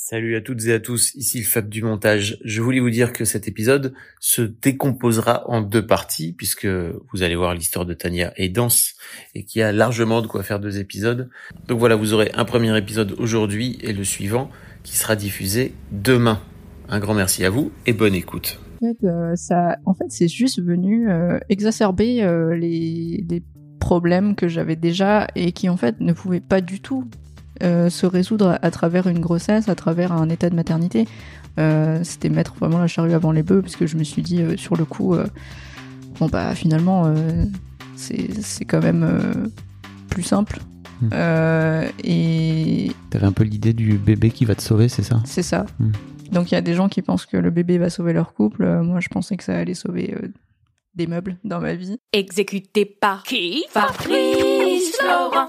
Salut à toutes et à tous, ici le Fab du montage. Je voulais vous dire que cet épisode se décomposera en deux parties puisque vous allez voir l'histoire de Tania est dense et qu'il y a largement de quoi faire deux épisodes. Donc voilà, vous aurez un premier épisode aujourd'hui et le suivant qui sera diffusé demain. Un grand merci à vous et bonne écoute. En fait, euh, ça, en fait, c'est juste venu euh, exacerber euh, les problèmes que j'avais déjà et qui en fait ne pouvaient pas du tout euh, se résoudre à travers une grossesse, à travers un état de maternité. Euh, C'était mettre vraiment la charrue avant les bœufs, parce que je me suis dit euh, sur le coup, euh, bon bah finalement euh, c'est quand même euh, plus simple. Euh, et T'avais un peu l'idée du bébé qui va te sauver, c'est ça? C'est ça. Hmm. Donc il y a des gens qui pensent que le bébé va sauver leur couple. Euh, moi je pensais que ça allait sauver euh, des meubles dans ma vie. Exécuté par qui? Fabrice Florent.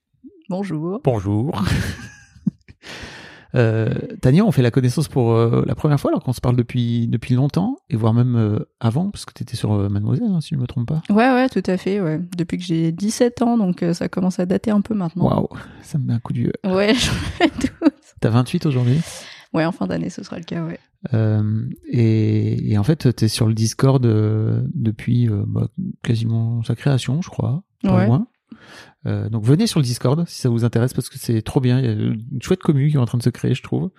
Bonjour. Bonjour. Euh, Tania, on fait la connaissance pour euh, la première fois alors qu'on se parle depuis, depuis longtemps, et voire même euh, avant, parce que tu étais sur Mademoiselle, hein, si je ne me trompe pas. Ouais, ouais, tout à fait, ouais. Depuis que j'ai 17 ans, donc ça commence à dater un peu maintenant. Waouh, ça me met un coup de vieux. Ouais, je fais tout. T'as 28 aujourd'hui? Ouais, en fin d'année, ce sera le cas, ouais. Euh, et, et en fait, t'es sur le Discord euh, depuis euh, bah, quasiment sa création, je crois, pas Ouais. loin. Euh, donc venez sur le Discord si ça vous intéresse parce que c'est trop bien. Il y a une chouette commune qui est en train de se créer, je trouve.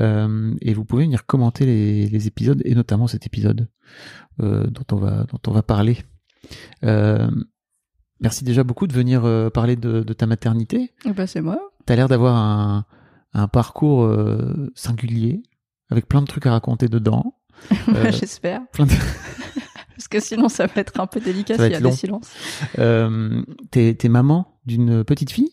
Euh, et vous pouvez venir commenter les, les épisodes et notamment cet épisode euh, dont on va dont on va parler. Merci déjà beaucoup de venir parler de, de ta maternité. Et bah, c'est moi. T'as l'air d'avoir un, un parcours singulier avec plein de trucs à raconter dedans. J'espère. plein de- Parce que sinon, ça va être un peu délicat s'il y a être des long. silences. Euh, t'es, t'es maman d'une petite fille?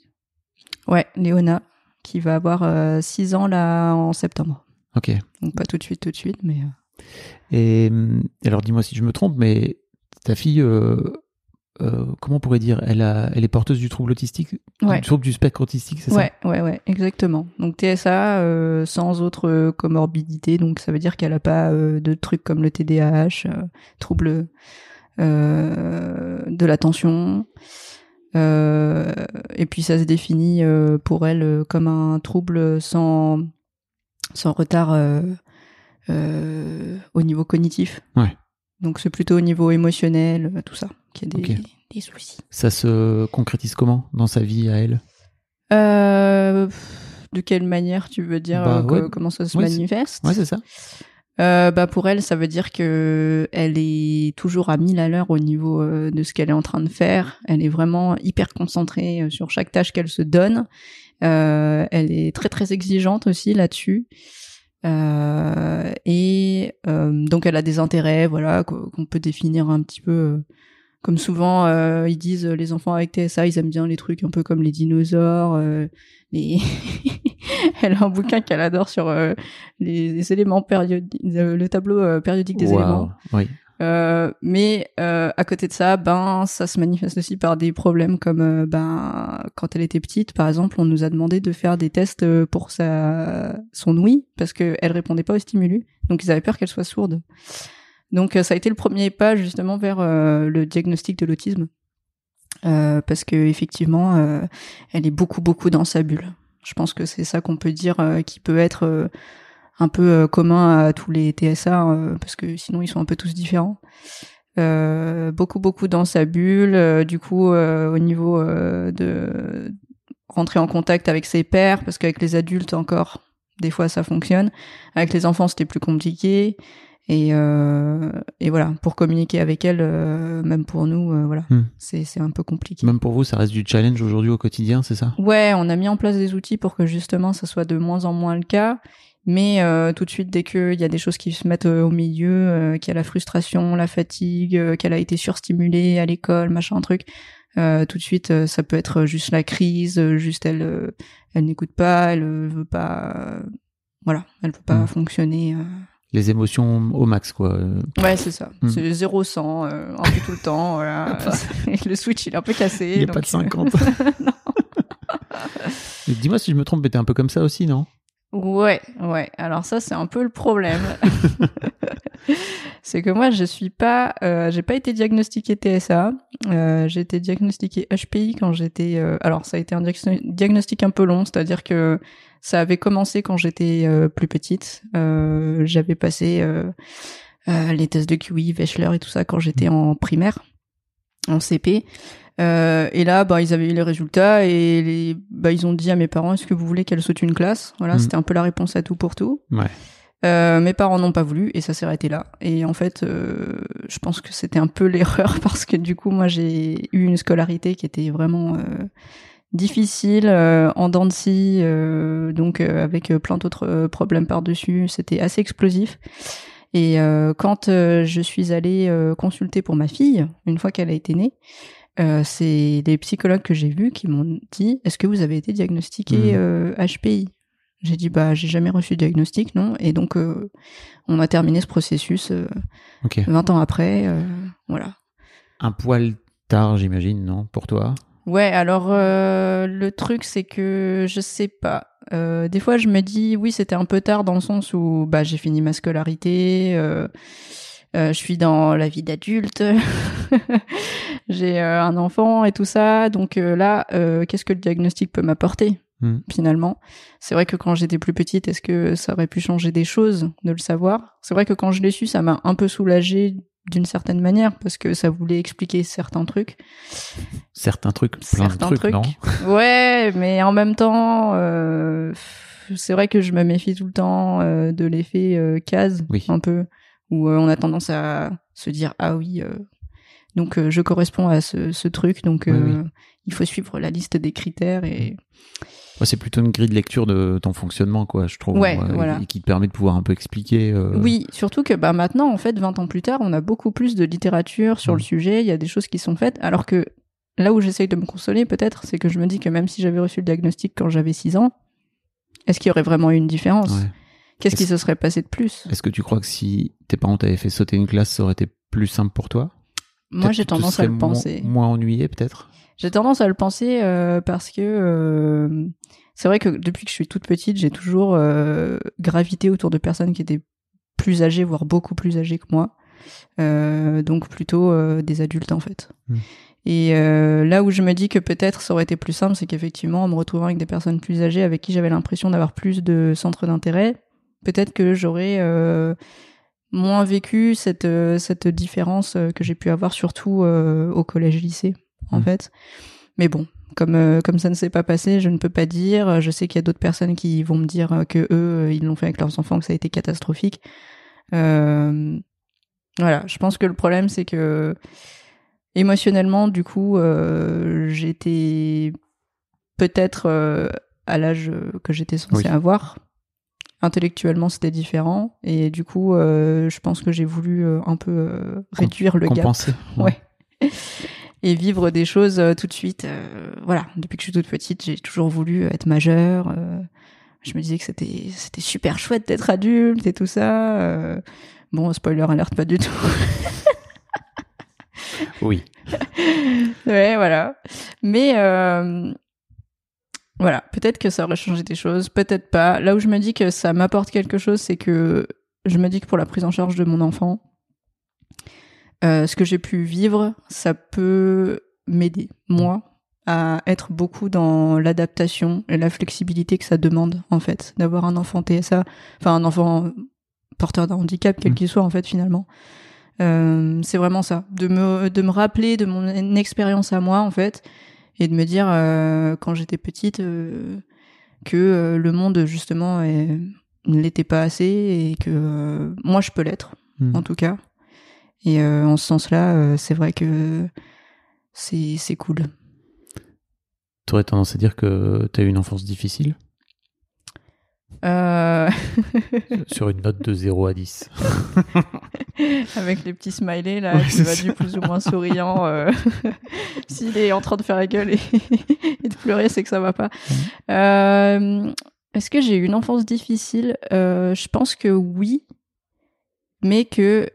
Ouais, Léona, qui va avoir 6 ans là en septembre. Ok. Donc pas tout de suite, tout de suite, mais... euh, Et hum, alors dis-moi si je me trompe, mais ta fille, euh, comment on pourrait dire, elle, a, elle est porteuse du trouble autistique, Ouais. du trouble du spectre autistique, c'est Ouais, ouais, ouais, exactement. Donc TSA euh, sans autre euh, comorbidité, donc ça veut dire qu'elle a pas euh, de trucs comme le TDAH, trouble de l'attention. Et puis ça se définit pour elle comme un trouble sans sans retard au niveau cognitif. Ouais. Donc c'est plutôt au niveau émotionnel, euh, tout ça, qu'il y a des, soucis. ça se concrétise comment dans sa vie à elle? Euh, de quelle manière tu veux dire Bah, euh, ouais. comment ça se manifeste? Ouais, c'est ça. Euh, bah pour elle, ça veut dire que elle est toujours à 1000 à l'heure au niveau de ce qu'elle est en train de faire. Elle est vraiment hyper concentrée sur chaque tâche qu'elle se donne. Euh, elle est très très exigeante aussi là-dessus. Euh, et euh, donc elle a des intérêts, voilà, qu- qu'on peut définir un petit peu. euh, comme souvent, euh, ils disent les enfants avec TSA, ils aiment bien les trucs un peu comme les dinosaures, les elle a un bouquin qu'elle adore sur les, les éléments périodiques, le tableau périodique des Waouh. éléments. Oui. Euh, mais euh, à côté de ça, ben ça se manifeste aussi par des problèmes comme euh, ben quand elle était petite, par exemple, on nous a demandé de faire des tests euh, pour sa son ouïe parce que elle répondait pas au stimulus, donc ils avaient peur qu'elle soit sourde. Donc ça a été le premier pas justement vers le diagnostic de l'autisme parce que effectivement, elle est beaucoup beaucoup dans sa bulle. Je pense que c'est ça qu'on peut dire qui peut être un peu euh, commun à tous les TSA euh, parce que sinon ils sont un peu tous différents. Euh, beaucoup beaucoup dans sa bulle. euh, du coup, euh, au niveau euh, de rentrer en contact avec ses pairs, parce qu'avec les adultes encore, des fois ça fonctionne. Avec les enfants, c'était plus compliqué. Et, euh, et voilà, pour communiquer avec elle, euh, même pour nous, euh, voilà, c'est c'est un peu compliqué. Même pour vous, ça reste du challenge aujourd'hui au quotidien, c'est ça? Ouais, on a mis en place des outils pour que justement ça soit de moins en moins le cas. Mais euh, tout de suite, dès qu'il y a des choses qui se mettent euh, au milieu, euh, qu'il y a la frustration, la fatigue, euh, qu'elle a été surstimulée à l'école, machin truc, tout de suite, ça peut être juste la crise, juste elle, elle n'écoute pas, elle veut pas, voilà, elle veut pas Mm. fonctionner. Les émotions au max, quoi. Ouais, c'est ça. Mm. C'est 0-100, euh, un peu tout le temps. Voilà. Le switch, il est un peu cassé. Il n'y a donc, pas de euh, 50. non. Mais Dis-moi si je me trompe, mais t'es un peu comme ça aussi, non? Ouais, ouais. Alors ça, c'est un peu le problème. c'est que moi, je suis pas, euh, j'ai pas été diagnostiquée TSA. Euh, j'ai été diagnostiquée HPI quand j'étais. euh, alors, ça a été un diagno- diagnostic un peu long, c'est-à-dire que ça avait commencé quand j'étais euh, plus petite. Euh, J'avais passé les tests de QI, Wechsler et tout ça quand j'étais en primaire, en CP. Euh, et là, bah, ils avaient eu les résultats et les, bah, ils ont dit à mes parents est-ce que vous voulez qu'elle saute une classe? Voilà, Mm. c'était un peu la réponse à tout pour tout. Ouais. Euh, mes parents n'ont pas voulu et ça s'est arrêté là. Et en fait, euh, je pense que c'était un peu l'erreur parce que du coup, moi, j'ai eu une scolarité qui était vraiment euh, difficile, euh, en dents de scie, euh, donc euh, avec plein d'autres problèmes par-dessus. C'était assez explosif. Et euh, quand euh, je suis allée euh, consulter pour ma fille, une fois qu'elle a été née, euh, c'est les psychologues que j'ai vus qui m'ont dit Est-ce que vous avez été diagnostiqué euh, HPI J'ai dit Bah, j'ai jamais reçu de diagnostic, non Et donc, euh, on a terminé ce processus euh, Ok. 20 ans après. voilà. Un poil tard, j'imagine, non Pour toi? Ouais, alors le truc c'est que je sais pas. Euh, des fois je me dis oui c'était un peu tard dans le sens où bah j'ai fini ma scolarité, euh, euh, je suis dans la vie d'adulte, j'ai un enfant et tout ça, donc là qu'est-ce que le diagnostic peut m'apporter Hmm. finalement? C'est vrai que quand j'étais plus petite, est-ce que ça aurait pu changer des choses de le savoir? C'est vrai que quand je l'ai su, ça m'a un peu soulagée d'une certaine manière parce que ça voulait expliquer certains trucs. Certains trucs, plein Certains de trucs, trucs. non Ouais, mais en même temps, euh, c'est vrai que je me méfie tout le temps euh, de l'effet euh, case, Oui. un peu, où euh, on a tendance à se dire ah oui, euh, donc euh, je corresponds à ce, ce truc, donc Oui, euh, il faut suivre la liste des critères et Ouais, c'est plutôt une grille de lecture de ton fonctionnement, quoi, je trouve. Ouais, euh, voilà. Et qui te permet de pouvoir un peu expliquer. oui, surtout que bah maintenant en fait 20 ans plus tard, on a beaucoup plus de littérature sur Mm. le sujet, il y a des choses qui sont faites, alors que là où j'essaye de me consoler peut-être, c'est que je me dis que même si j'avais reçu le diagnostic quand j'avais 6 ans, est-ce qu'il y aurait vraiment eu une différence? Ouais. Qu'est-ce qui se serait passé de plus? Est-ce que tu crois que si tes parents t'avaient fait sauter une classe, ça aurait été plus simple pour toi? Moi, j'ai tendance à le penser. Moins ennuyé, peut-être J'ai tendance à le penser euh, parce que euh, c'est vrai que depuis que je suis toute petite, j'ai toujours euh, gravité autour de personnes qui étaient plus âgées, voire beaucoup plus âgées que moi. Euh, donc plutôt euh, des adultes en fait. Mm. Et euh, là où je me dis que peut-être ça aurait été plus simple, c'est qu'effectivement, en me retrouvant avec des personnes plus âgées avec qui j'avais l'impression d'avoir plus de centres d'intérêt, peut-être que j'aurais moins vécu cette, euh, cette différence euh, que j'ai pu avoir surtout euh, au collège-lycée, en Mm. fait. Mais bon, comme, euh, comme ça ne s'est pas passé, je ne peux pas dire. Je sais qu'il y a d'autres personnes qui vont me dire que eux, ils l'ont fait avec leurs enfants, que ça a été catastrophique. Euh, voilà, je pense que le problème, c'est que émotionnellement, du coup, j'étais peut-être à l'âge que j'étais censée Oui. avoir. Intellectuellement, c'était différent. Et du coup, euh, je pense que j'ai voulu euh, un peu euh, réduire le gap. Compenser Ouais. Et vivre des choses tout de suite. voilà, depuis que je suis toute petite, j'ai toujours voulu être majeure. je me disais que c'était c'était super chouette d'être adulte et tout ça. Bon, spoiler alerte, pas du tout. Oui. ouais, voilà. Mais voilà, peut-être que ça aurait changé des choses, peut-être pas. Là où je me dis que ça m'apporte quelque chose, c'est que je me dis que pour la prise en charge de mon enfant, euh, ce que j'ai pu vivre, ça peut m'aider, moi, à être beaucoup dans l'adaptation et la flexibilité que ça demande, en fait, d'avoir un enfant TSA, enfin un enfant porteur d'un handicap, quel Mm. qu'il soit, en fait, finalement. Euh, c'est vraiment ça, de me, de me rappeler de mon expérience à moi, en fait, et de me dire, euh, quand j'étais petite, euh, que euh, le monde, justement, ne l'était pas assez et que moi, je peux l'être, Mm. en tout cas. Et en ce sens-là, c'est vrai que c'est c'est cool. T'aurais tendance à dire que t'as eu une enfance difficile? Euh, sur une note de 0 à 10. avec les petits smileys là, Ouais, qui va ça. du plus ou moins souriant. euh, S'il est en train de faire la gueule et, et de pleurer, c'est que ça va pas. Euh, Est-ce que j'ai eu une enfance difficile? Je pense que oui, mais que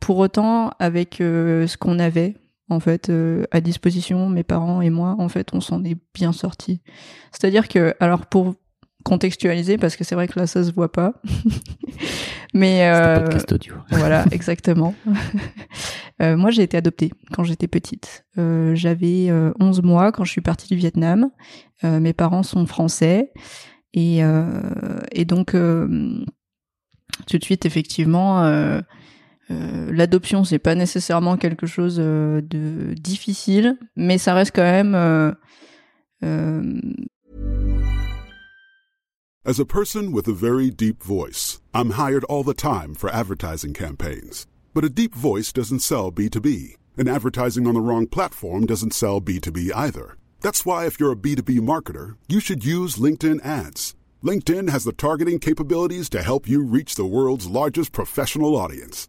pour autant, avec ce qu'on avait en fait euh, à disposition, mes parents et moi, en fait, on s'en est bien sortis. C'est-à-dire que, alors pour contextualiser, parce que c'est vrai que là ça se voit pas, mais un euh, podcast audio. voilà, exactement. Euh, moi, j'ai été adoptée quand j'étais petite. Euh, J'avais euh, 11 mois quand je suis partie du Vietnam. Mes parents sont français. Et, et donc, tout de suite, effectivement, euh, l'adoption, c'est pas nécessairement quelque chose euh, de difficile, mais ça reste quand même... euh, euh, As a person with a very deep voice, I'm hired all the time for advertising campaigns. But a deep voice doesn't sell B2B, and advertising on the wrong platform doesn't sell B2B either. That's why if you're a B2B marketer, you should use LinkedIn ads. LinkedIn has the targeting capabilities to help you reach the world's largest professional audience.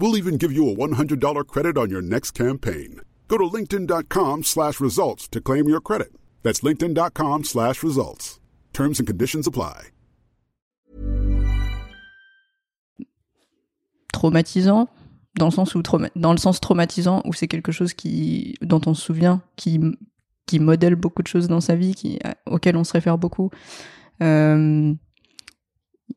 We'll even give you a $100 credit on your next campaign. Go to linkedin.com slash results to claim your credit. That's linkedin.com slash results. Terms and conditions apply. traumatisant? Dans le sens dans le sens traumatisant où c'est quelque chose qui dont on se souvient qui qui modèle beaucoup de choses dans sa vie qui auquel on se réfère beaucoup Euh,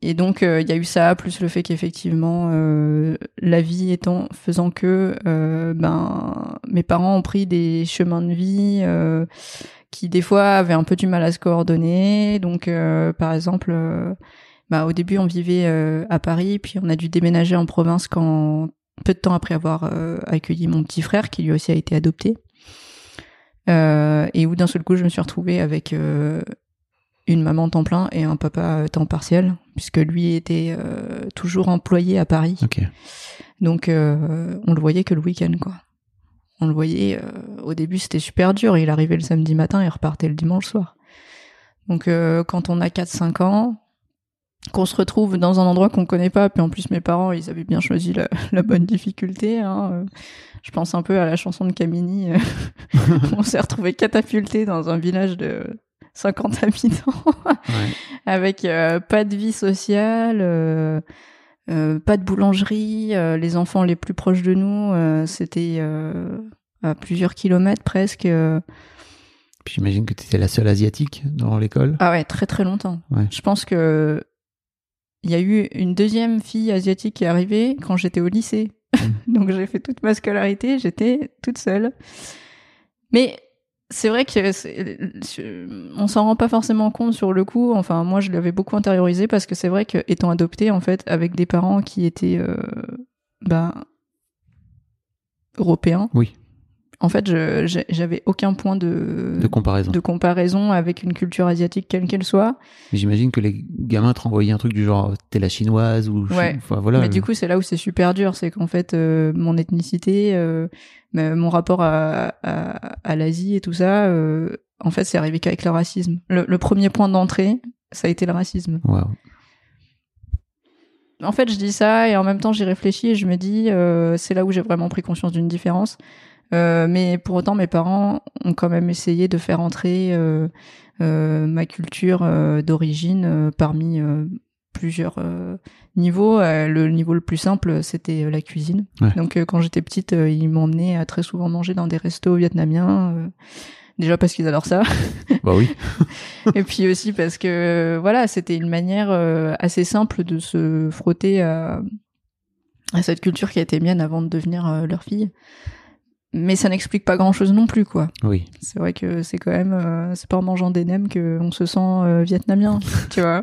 et donc euh, il y a eu ça plus le fait qu'effectivement euh, la vie étant faisant que euh, ben mes parents ont pris des chemins de vie euh, qui des fois avaient un peu du mal à se coordonner. Donc par exemple bah, au début, on vivait à Paris, puis on a dû déménager en province quand peu de temps après avoir accueilli mon petit frère, qui lui aussi a été adopté, et où d'un seul coup, je me suis retrouvée avec une maman temps plein et un papa temps partiel, puisque lui était euh, toujours employé à Paris. Ok. Donc, euh, on le voyait que le week-end, quoi. On le voyait. euh, au début, c'était super dur. Il arrivait le samedi matin et repartait le dimanche soir. Donc, euh, quand on a 4-5 ans, qu'on se retrouve dans un endroit qu'on connaît pas, puis en plus mes parents, ils avaient bien choisi la, la bonne difficulté. Hein. euh, Je pense un peu à la chanson de Camini. euh, on s'est retrouvé catapulté dans un village de 50 habitants Ouais. avec euh, pas de vie sociale, euh, euh, pas de boulangerie. les enfants les plus proches de nous, c'était à plusieurs kilomètres presque. Puis j'imagine que tu étais la seule asiatique dans l'école. Ah ouais, très très longtemps. Ouais. Je pense que il y a eu une deuxième fille asiatique qui est arrivée quand j'étais au lycée. Donc j'ai fait toute ma scolarité, j'étais toute seule. Mais c'est vrai que on s'en rend pas forcément compte sur le coup. Enfin, moi, je l'avais beaucoup intériorisé parce que c'est vrai que étant adoptée, en fait, avec des parents qui étaient, euh, ben, européens. Oui. En fait, j'avais aucun point de, De comparaison. de comparaison avec une culture asiatique quelle qu'elle soit. J'imagine que les gamins te renvoyaient un truc du genre t'es la chinoise ou Ouais. enfin voilà. Mais du coup, c'est là où c'est super dur, c'est qu'en fait, euh, mon ethnicité, euh, mon rapport à, à, à l'Asie et tout ça, euh, en fait, c'est arrivé qu'avec le racisme. Le, le premier point d'entrée, ça a été le racisme. En fait, je dis ça et en même temps, j'y réfléchis et je me dis, c'est là où j'ai vraiment pris conscience d'une différence. Euh, mais pour autant, mes parents ont quand même essayé de faire entrer euh, euh, ma culture d'origine parmi plusieurs niveaux. Le niveau le plus simple, c'était la cuisine. Ouais. Donc, quand j'étais petite, ils m'emmenaient à très souvent manger dans des restos vietnamiens. déjà parce qu'ils adorent ça. Bah oui. et puis aussi parce que voilà, c'était une manière assez simple de se frotter à, à cette culture qui a été mienne avant de devenir leur fille. Mais ça n'explique pas grand-chose non plus, quoi. Oui. C'est vrai que c'est quand même, euh, c'est pas en mangeant des nems qu'on se sent euh, vietnamien, tu vois.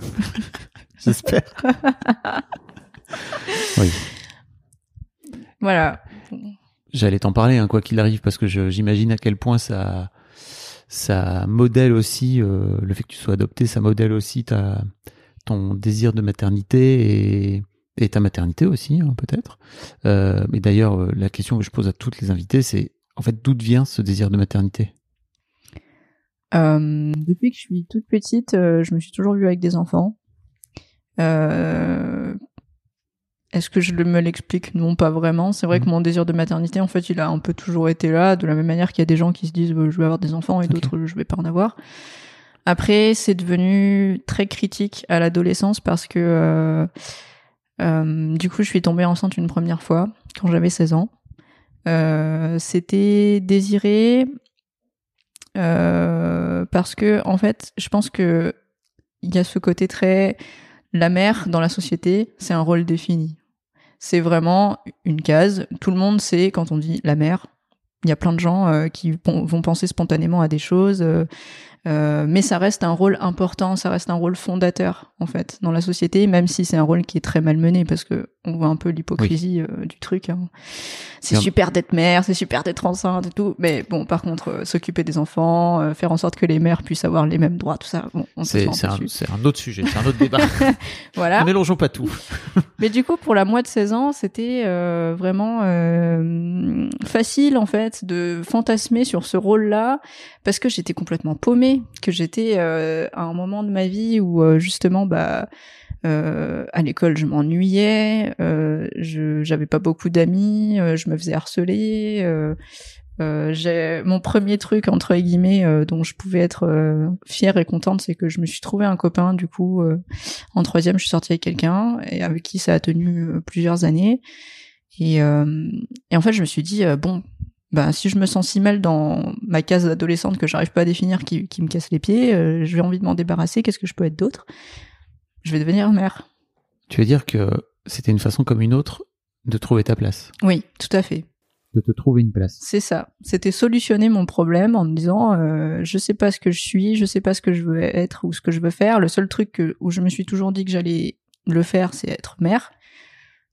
J'espère. oui. Voilà. J'allais t'en parler, hein, quoi qu'il arrive, parce que je- j'imagine à quel point ça, ça modèle aussi, euh, le fait que tu sois adopté, ça modèle aussi ta, ton désir de maternité et, et ta maternité aussi, hein, peut-être. Euh, mais d'ailleurs, euh, la question que je pose à toutes les invités, c'est en fait d'où vient ce désir de maternité? Euh, depuis que je suis toute petite, euh, je me suis toujours vue avec des enfants. Est-ce que je me l'explique? Non, pas vraiment. C'est vrai Mhm. que mon désir de maternité, en fait, il a un peu toujours été là, de la même manière qu'il y a des gens qui se disent euh, je vais avoir des enfants et d'autres je vais pas en avoir. Après, c'est devenu très critique à l'adolescence parce que euh, du coup, je suis tombée enceinte une première fois quand j'avais 16 ans. Euh, C'était désiré euh, parce que en fait, je pense que il y a ce côté très la mère dans la société, c'est un rôle défini. C'est vraiment une case. Tout le monde sait quand on dit la mère. Il y a plein de gens qui vont penser spontanément à des choses, euh, mais ça reste un rôle important, ça reste un rôle fondateur en fait dans la société, même si c'est un rôle qui est très malmené parce que on voit un peu l'hypocrisie euh, du truc. hein. C'est super d'être mère, c'est super d'être enceinte et tout, mais bon, par contre, euh, s'occuper des enfants, faire en sorte que les mères puissent avoir les mêmes droits, tout ça, bon, on C'est c'est un, c'est un autre sujet, c'est un autre débat. Voilà. Ne mélangeons pas tout. Mais du coup, pour la moi de 16 ans, c'était vraiment facile en fait de fantasmer sur ce rôle-là parce que j'étais complètement paumée, que j'étais euh, à un moment de ma vie où euh, justement, bah, euh, à l'école, je m'ennuyais, j'avais pas beaucoup d'amis, je me faisais harceler. Mon premier truc entre guillemets dont je pouvais être fière et contente, c'est que je me suis trouvé un copain du coup. en troisième, je suis sortie avec quelqu'un et avec qui ça a tenu plusieurs années. Et, en fait, je me suis dit bon, bah si je me sens si mal dans ma case d'adolescente que j'arrive pas à définir, qui, qui me casse les pieds, euh, j'ai envie de m'en débarrasser. Qu'est-ce que je peux être d'autre? Je vais devenir mère. Tu veux dire que c'était une façon comme une autre de trouver ta place, Oui, tout à fait. de te trouver une place. C'est ça. C'était solutionner mon problème en me disant euh, je sais pas ce que je suis, je sais pas ce que je veux être ou ce que je veux faire. Le seul truc que, où je me suis toujours dit que j'allais le faire, c'est être mère.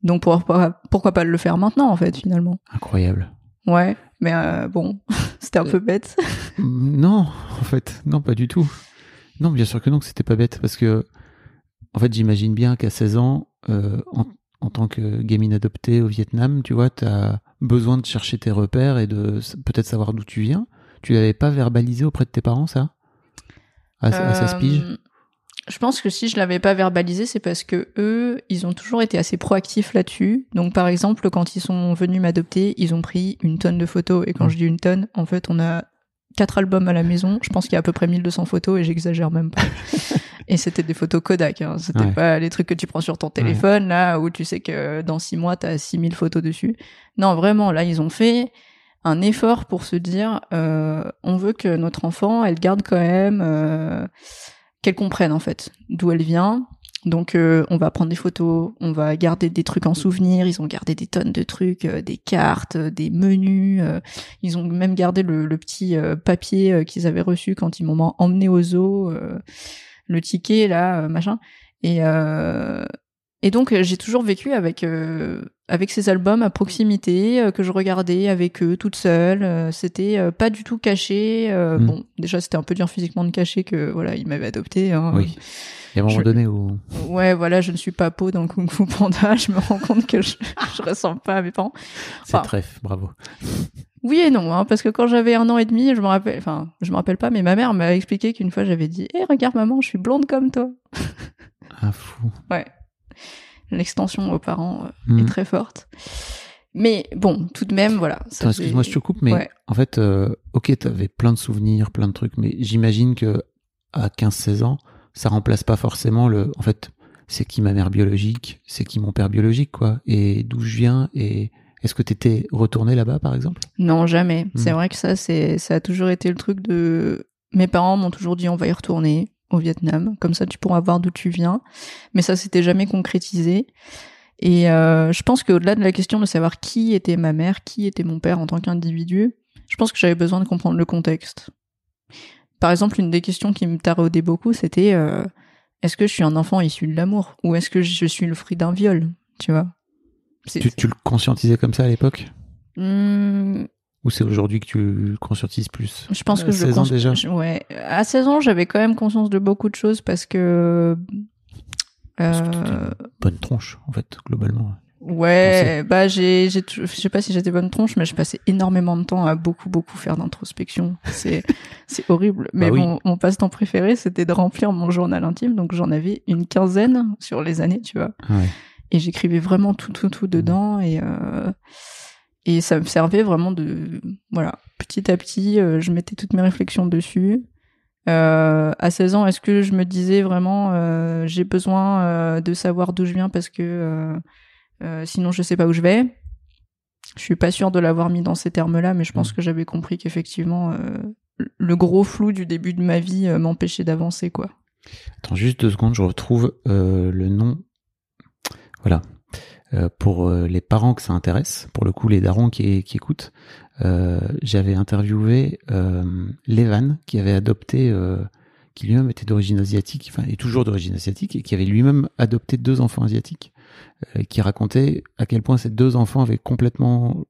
Donc pourquoi, pourquoi pas le faire maintenant en fait finalement? Incroyable. Ouais, mais euh, bon, c'était un peu bête. Mm, Non, en fait, non, pas du tout. Non, bien sûr que non, que c'était pas bête, parce que, en fait, j'imagine bien qu'à 16 ans, euh, en, en tant que gamine adoptée au Vietnam, tu vois, t'as besoin de chercher tes repères et de peut-être savoir d'où tu viens. Tu l'avais pas verbalisé auprès de tes parents, ça? À, à 16 piges Euh, Je pense que si je l'avais pas verbalisé, c'est parce que eux, ils ont toujours été assez proactifs là-dessus. Donc, par exemple, quand ils sont venus m'adopter, ils ont pris une tonne de photos. Et quand Mm. je dis une tonne, en fait, on a quatre albums à la maison. Je pense qu'il y a à peu près 1200 photos et j'exagère même pas. et c'était des photos Kodak. Hein. C'était Ouais. pas les trucs que tu prends sur ton téléphone, là, où tu sais que dans six mois, t'as 6000 photos dessus. Non, vraiment, là, ils ont fait un effort pour se dire, euh, on veut que notre enfant, elle garde quand même, euh, qu'elle comprenne en fait d'où elle vient. Donc euh, on va prendre des photos, on va garder des trucs en souvenir. Ils ont gardé des tonnes de trucs, euh, des cartes, euh, des menus. euh, ils ont même gardé le, le petit euh, papier qu'ils avaient reçu quand ils m'ont emmené au zoo, le ticket là, machin. Et et donc euh, j'ai toujours vécu avec euh, avec ces albums à proximité euh, que je regardais avec eux toute seule. Euh, c'était pas du tout caché. Euh, Mm. Bon, déjà c'était un peu dur physiquement de cacher que voilà ils m'avaient adopté. Hein. Oui. Y a un moment Je- donné où Ouais, voilà, je ne suis pas peau dans Kung Fu Panda. Je me rends compte que je, je ressemble pas à mes parents. c'est Enfin, trèfle, bravo. Oui et non, hein, parce que quand j'avais un an et demi, je me rappelle, enfin, je me rappelle pas, mais ma mère m'a expliqué qu'une fois j'avais dit, hé, regarde maman, je suis blonde comme toi. Un fou. Ouais. L'extension aux parents euh, est très forte. Mais bon, tout de même, voilà. excuse-moi, je te coupe, mais Ouais. en fait, euh, ok, t'avais plein de souvenirs, plein de trucs, mais j'imagine que à 15-16 ans, ça remplace pas forcément le. En fait, c'est qui ma mère biologique, c'est qui mon père biologique, quoi, et d'où je viens, et est-ce que t'étais retourné là-bas, par exemple? Non, jamais. C'est Mhm. vrai que ça, c'est, ça a toujours été le truc de. Mes parents m'ont toujours dit on va y retourner au Vietnam, comme ça tu pourras voir d'où tu viens. Mais ça s'était jamais concrétisé. Et euh, je pense qu'au-delà de la question de savoir qui était ma mère, qui était mon père en tant qu'individu, je pense que j'avais besoin de comprendre le contexte. Par exemple, une des questions qui me taraudait beaucoup, c'était euh, est-ce que je suis un enfant issu de l'amour ou est-ce que je suis le fruit d'un viol? Tu vois? Tu, tu le conscientisais comme ça à l'époque? Hmm, Ou c'est aujourd'hui que tu le conscientises plus Je pense À que je le 16 ans cons- déjà je- Ouais. À 16 ans, j'avais quand même conscience de beaucoup de choses parce que. Parce que euh, une bonne tronche, en fait, globalement. ouais, bah j'ai, j'ai, je sais pas si j'étais bonne tronche, mais je passais énormément de temps à beaucoup, beaucoup faire d'introspection. C'est, c'est horrible. Mais Bah oui. mon, mon passe-temps préféré, c'était de remplir mon journal intime. Donc j'en avais une quinzaine sur les années, tu vois. Ouais. Et j'écrivais vraiment tout, tout, tout dedans. Et, euh, et ça me servait vraiment de. Voilà. Petit à petit, euh, je mettais toutes mes réflexions dessus. Euh, à 16 ans, est-ce que je me disais vraiment euh, j'ai besoin de savoir d'où je viens parce que sinon je sais pas où je vais? Je suis pas sûre de l'avoir mis dans ces termes-là, mais je pense Mm. que j'avais compris qu'effectivement le gros flou du début de ma vie m'empêchait d'avancer quoi. Attends juste deux secondes, je retrouve le nom. Voilà. Euh, pour euh, les parents que ça intéresse, pour le coup les darons qui, qui écoutent, euh, j'avais interviewé euh, Levan qui avait adopté, euh, qui lui-même était d'origine asiatique, enfin est toujours d'origine asiatique et qui avait lui-même adopté deux enfants asiatiques, euh, qui racontait à quel point ces deux enfants avaient complètement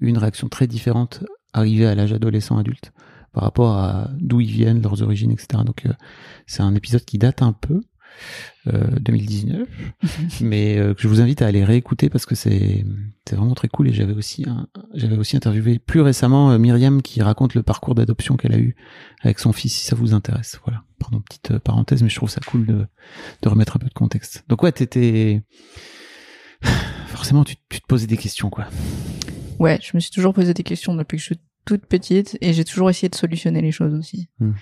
une réaction très différente arrivée à l'âge adolescent adulte par rapport à d'où ils viennent, leurs origines, etc. Donc c'est un épisode qui date un peu, 2019, mais euh, que je vous invite à aller réécouter parce que c'est c'est vraiment très cool. Et j'avais aussi j'avais aussi interviewé plus récemment euh, Myriam qui raconte le parcours d'adoption qu'elle a eu avec son fils. Si ça vous intéresse, voilà. Pardon, petite euh, parenthèse, mais je trouve ça cool de de remettre un peu de contexte. Donc ouais, t'étais forcément tu, tu te posais des questions quoi. Ouais, je me suis toujours posé des questions depuis que je suis toute petite et j'ai toujours essayé de solutionner les choses aussi. Hmm.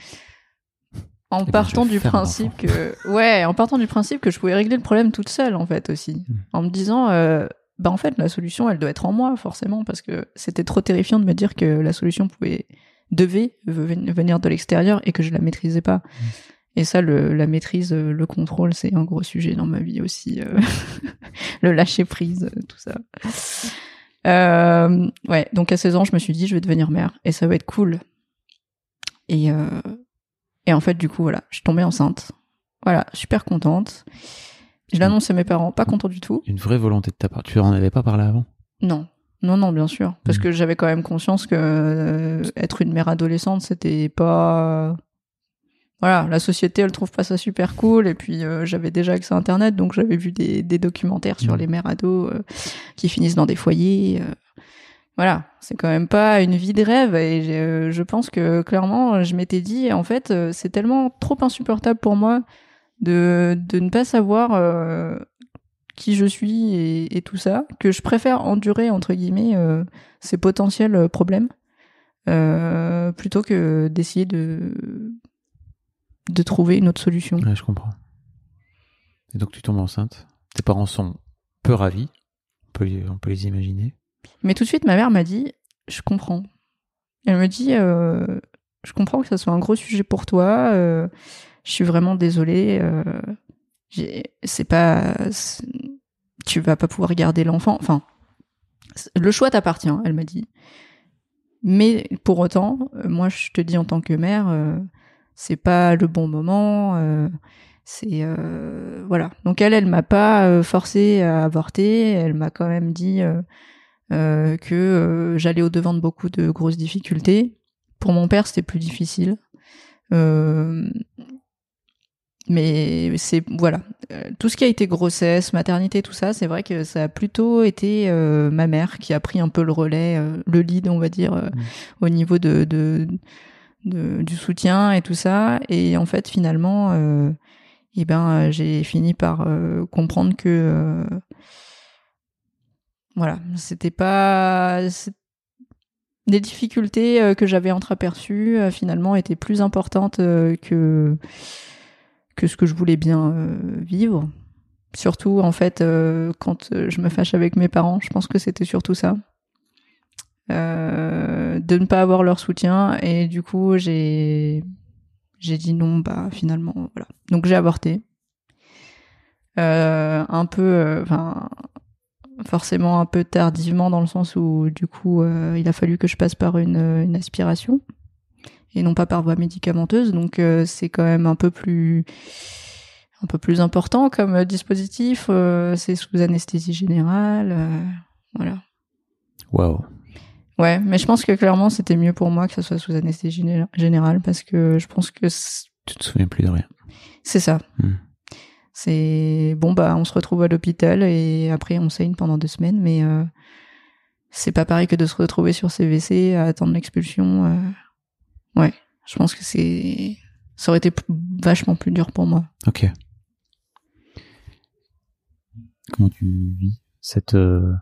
En Eh ben, partant du principe que ouais, en partant du principe que je pouvais régler le problème toute seule en fait aussi, Hmm. en me disant euh, bah en fait la solution elle doit être en moi forcément parce que c'était trop terrifiant de me dire que la solution pouvait devait ven- venir de l'extérieur et que je la maîtrisais pas. Hmm. Et ça, le, la maîtrise, euh, le contrôle, c'est un gros sujet dans ma vie aussi. euh, le lâcher prise, tout ça. Euh, ouais, donc à 16 ans, je me suis dit, je vais devenir mère et ça va être cool. Et, euh, et en fait, du coup, voilà, je suis tombée enceinte. Voilà, super contente. Je l'annonce à mes parents, pas content du tout. Une vraie volonté de ta part. Tu en avais pas parlé avant? Non, non, non, bien sûr. Parce Mhm. que j'avais quand même conscience que euh, être une mère adolescente, c'était pas. Voilà, la société, elle trouve pas ça super cool. Et puis, euh, j'avais déjà accès à Internet, donc j'avais vu des, des documentaires sur Mhm. les mères ados euh, qui finissent dans des foyers. Voilà, c'est quand même pas une vie de rêve. Et euh, je pense que clairement, je m'étais dit, en fait, euh, c'est tellement trop insupportable pour moi de, ne pas savoir euh, qui je suis et, tout ça, que je préfère endurer, entre guillemets, ces potentiels problèmes, plutôt que d'essayer de, trouver une autre solution. Je comprends. Et donc tu tombes enceinte. Tes parents sont peu ravis. On peut les imaginer. Mais tout de suite, ma mère m'a dit, je comprends. Elle me dit, euh, je comprends que ça soit un gros sujet pour toi. euh, je suis vraiment désolée. euh, c'est pas, tu vas pas pouvoir garder l'enfant. Enfin, le choix t'appartient. Elle m'a dit. Mais pour autant, euh, moi, je te dis en tant que mère, c'est pas le bon moment. c'est voilà. Donc elle, elle m'a pas forcé à avorter. Elle m'a quand même dit euh, que euh, j'allais au devant de beaucoup de grosses difficultés. Pour mon père, c'était plus difficile. Euh, mais c'est voilà tout ce qui a été grossesse, maternité, tout ça, c'est vrai que ça a plutôt été ma mère qui a pris un peu le relais, le lead, on va dire, euh, au niveau de, de, de- du soutien et tout ça. Et en fait, finalement, eh ben, j'ai fini par comprendre que voilà, c'était pas les difficultés euh, que j'avais entreaperçues euh, finalement étaient plus importantes euh, que que ce que je voulais bien vivre. Surtout en fait quand je me fâche avec mes parents, je pense que c'était surtout ça. De ne pas avoir leur soutien et du coup j'ai j'ai dit non bah finalement voilà donc j'ai avorté un peu enfin forcément un peu tardivement dans le sens où du coup euh, il a fallu que je passe par une, une aspiration et non pas par voie médicamenteuse donc euh, c'est quand même un peu plus un peu plus important comme euh, dispositif euh, c'est sous anesthésie générale euh, voilà Waouh. ouais mais je pense que clairement c'était mieux pour moi que ça soit sous anesthésie géné- générale parce que je pense que Tu te souviens plus de rien. c'est ça Hmm. C'est bon bah on se retrouve à l'hôpital et après on saigne pendant deux semaines mais euh, c'est pas pareil que de se retrouver sur CVC à attendre l'expulsion euh, ouais je pense que c'est ça aurait été vachement plus dur pour moi Ok. Comment tu vis cette, euh,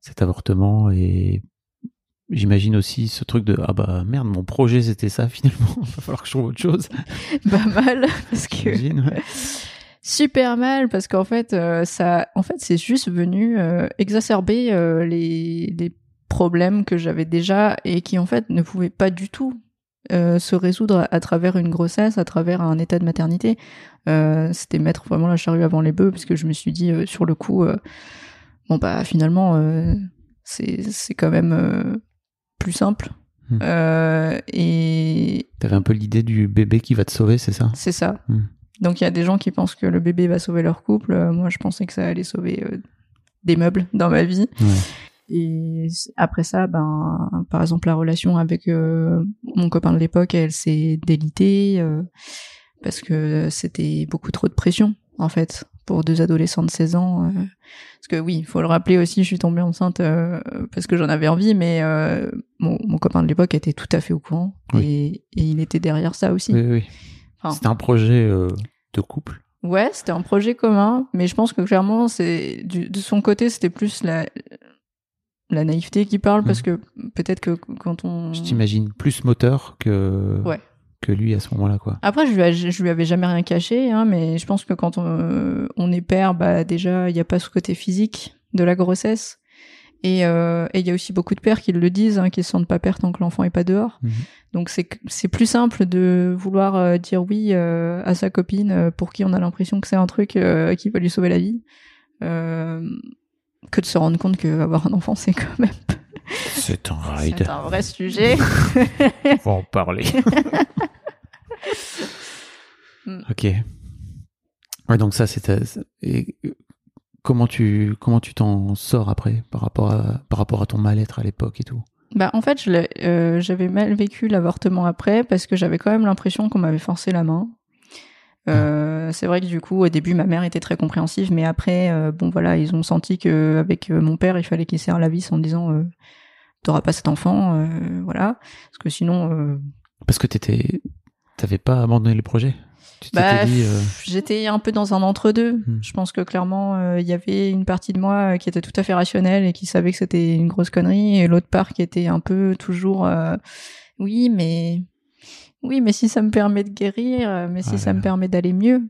cet avortement et j'imagine aussi ce truc de ah bah merde mon projet c'était ça finalement va falloir que je trouve autre chose. pas mal parce que J'imagine. Ouais. Super mal parce qu'en fait euh, ça en fait c'est juste venu euh, exacerber euh, les, les problèmes que j'avais déjà et qui en fait ne pouvaient pas du tout se résoudre à, à travers une grossesse à travers un état de maternité c'était mettre vraiment la charrue avant les bœufs parce que je me suis dit sur le coup bon bah finalement c'est quand même plus simple Hmm. Euh, et T'avais un peu l'idée du bébé qui va te sauver, c'est ça? C'est ça. Hmm. Donc il y a des gens qui pensent que le bébé va sauver leur couple. Euh, moi, je pensais que ça allait sauver euh, des meubles dans ma vie. Ouais. Et après ça, ben, par exemple, la relation avec euh, mon copain de l'époque, elle s'est délitée euh, parce que c'était beaucoup trop de pression, en fait, pour deux adolescents de 16 ans. euh. parce que oui, il faut le rappeler aussi, je suis tombée enceinte parce que j'en avais envie, mais mon, mon copain de l'époque était tout à fait au courant Oui. et, et il était derrière ça aussi. Oui, oui. Enfin, C'était un projet de couple. Ouais, c'était un projet commun, mais je pense que clairement, c'est du- de son côté, c'était plus la la naïveté qui parle, parce que peut-être que quand on. Je t'imagine plus moteur que Ouais. que lui à ce moment-là quoi. Après, je lui, je lui avais jamais rien caché, hein, mais je pense que quand on, on est père, bah déjà, il n'y a pas ce côté physique de la grossesse. Et euh, et il y a aussi beaucoup de pères qui le disent, hein, qui se sentent pas pères tant que l'enfant est pas dehors. Mhm. Donc c'est c'est plus simple de vouloir euh, dire oui euh, à sa copine pour qui on a l'impression que c'est un truc qui va lui sauver la vie, que de se rendre compte qu'avoir un enfant c'est quand même C'est un c'est un vrai sujet. On va en parler. Ok. Ouais, donc ça, c'était. Comment tu comment tu t'en sors après par rapport à par rapport à ton mal-être à l'époque et tout? Bah en fait, euh, j'avais mal vécu l'avortement après parce que j'avais quand même l'impression qu'on m'avait forcé la main. Euh, c'est vrai que du coup, au début, ma mère était très compréhensive, mais après, euh, bon voilà, ils ont senti que avec mon père, il fallait qu'il serre la vis en disant, euh, t'auras pas cet enfant, voilà, parce que sinon, Parce que t'étais t'avais pas abandonné le projet? Bah, dit. euh, j'étais un peu dans un entre-deux. Hmm. Je pense que clairement, euh, il y avait une partie de moi euh, qui était tout à fait rationnelle et qui savait que c'était une grosse connerie, et l'autre part qui était un peu toujours, euh, oui, mais oui, mais si ça me permet de guérir, euh, mais si Ah ça là me permet d'aller mieux.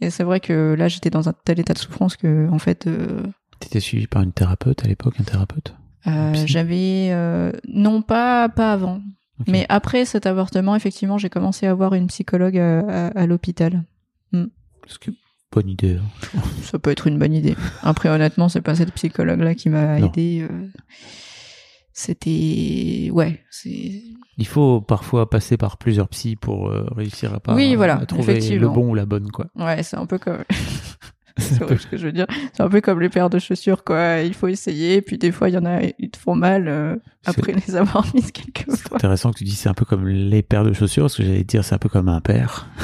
Et c'est vrai que là, j'étais dans un tel état de souffrance que, en fait, euh, T'étais suivi par une thérapeute à l'époque, un thérapeute? euh, j'avais euh, non pas pas avant, Mais après cet avortement, effectivement, j'ai commencé à avoir une psychologue à, à- à l'hôpital. Parce que bonne idée. hein. Ça peut être une bonne idée. Après, honnêtement, c'est pas cette psychologue-là qui m'a aidé. euh. c'était ouais, Il faut parfois passer par plusieurs psys pour euh, réussir à, pas, Oui, voilà, à trouver le bon ou la bonne, quoi. ouais, c'est un peu comme c'est ce que je veux dire. C'est un peu comme les paires de chaussures quoi. Il faut essayer, puis des fois il y en a ils te font mal euh, C'est- après les avoir mises quelques C'est fois. intéressant que tu dis c'est un peu comme les paires de chaussures, parce que j'allais dire c'est un peu comme un père.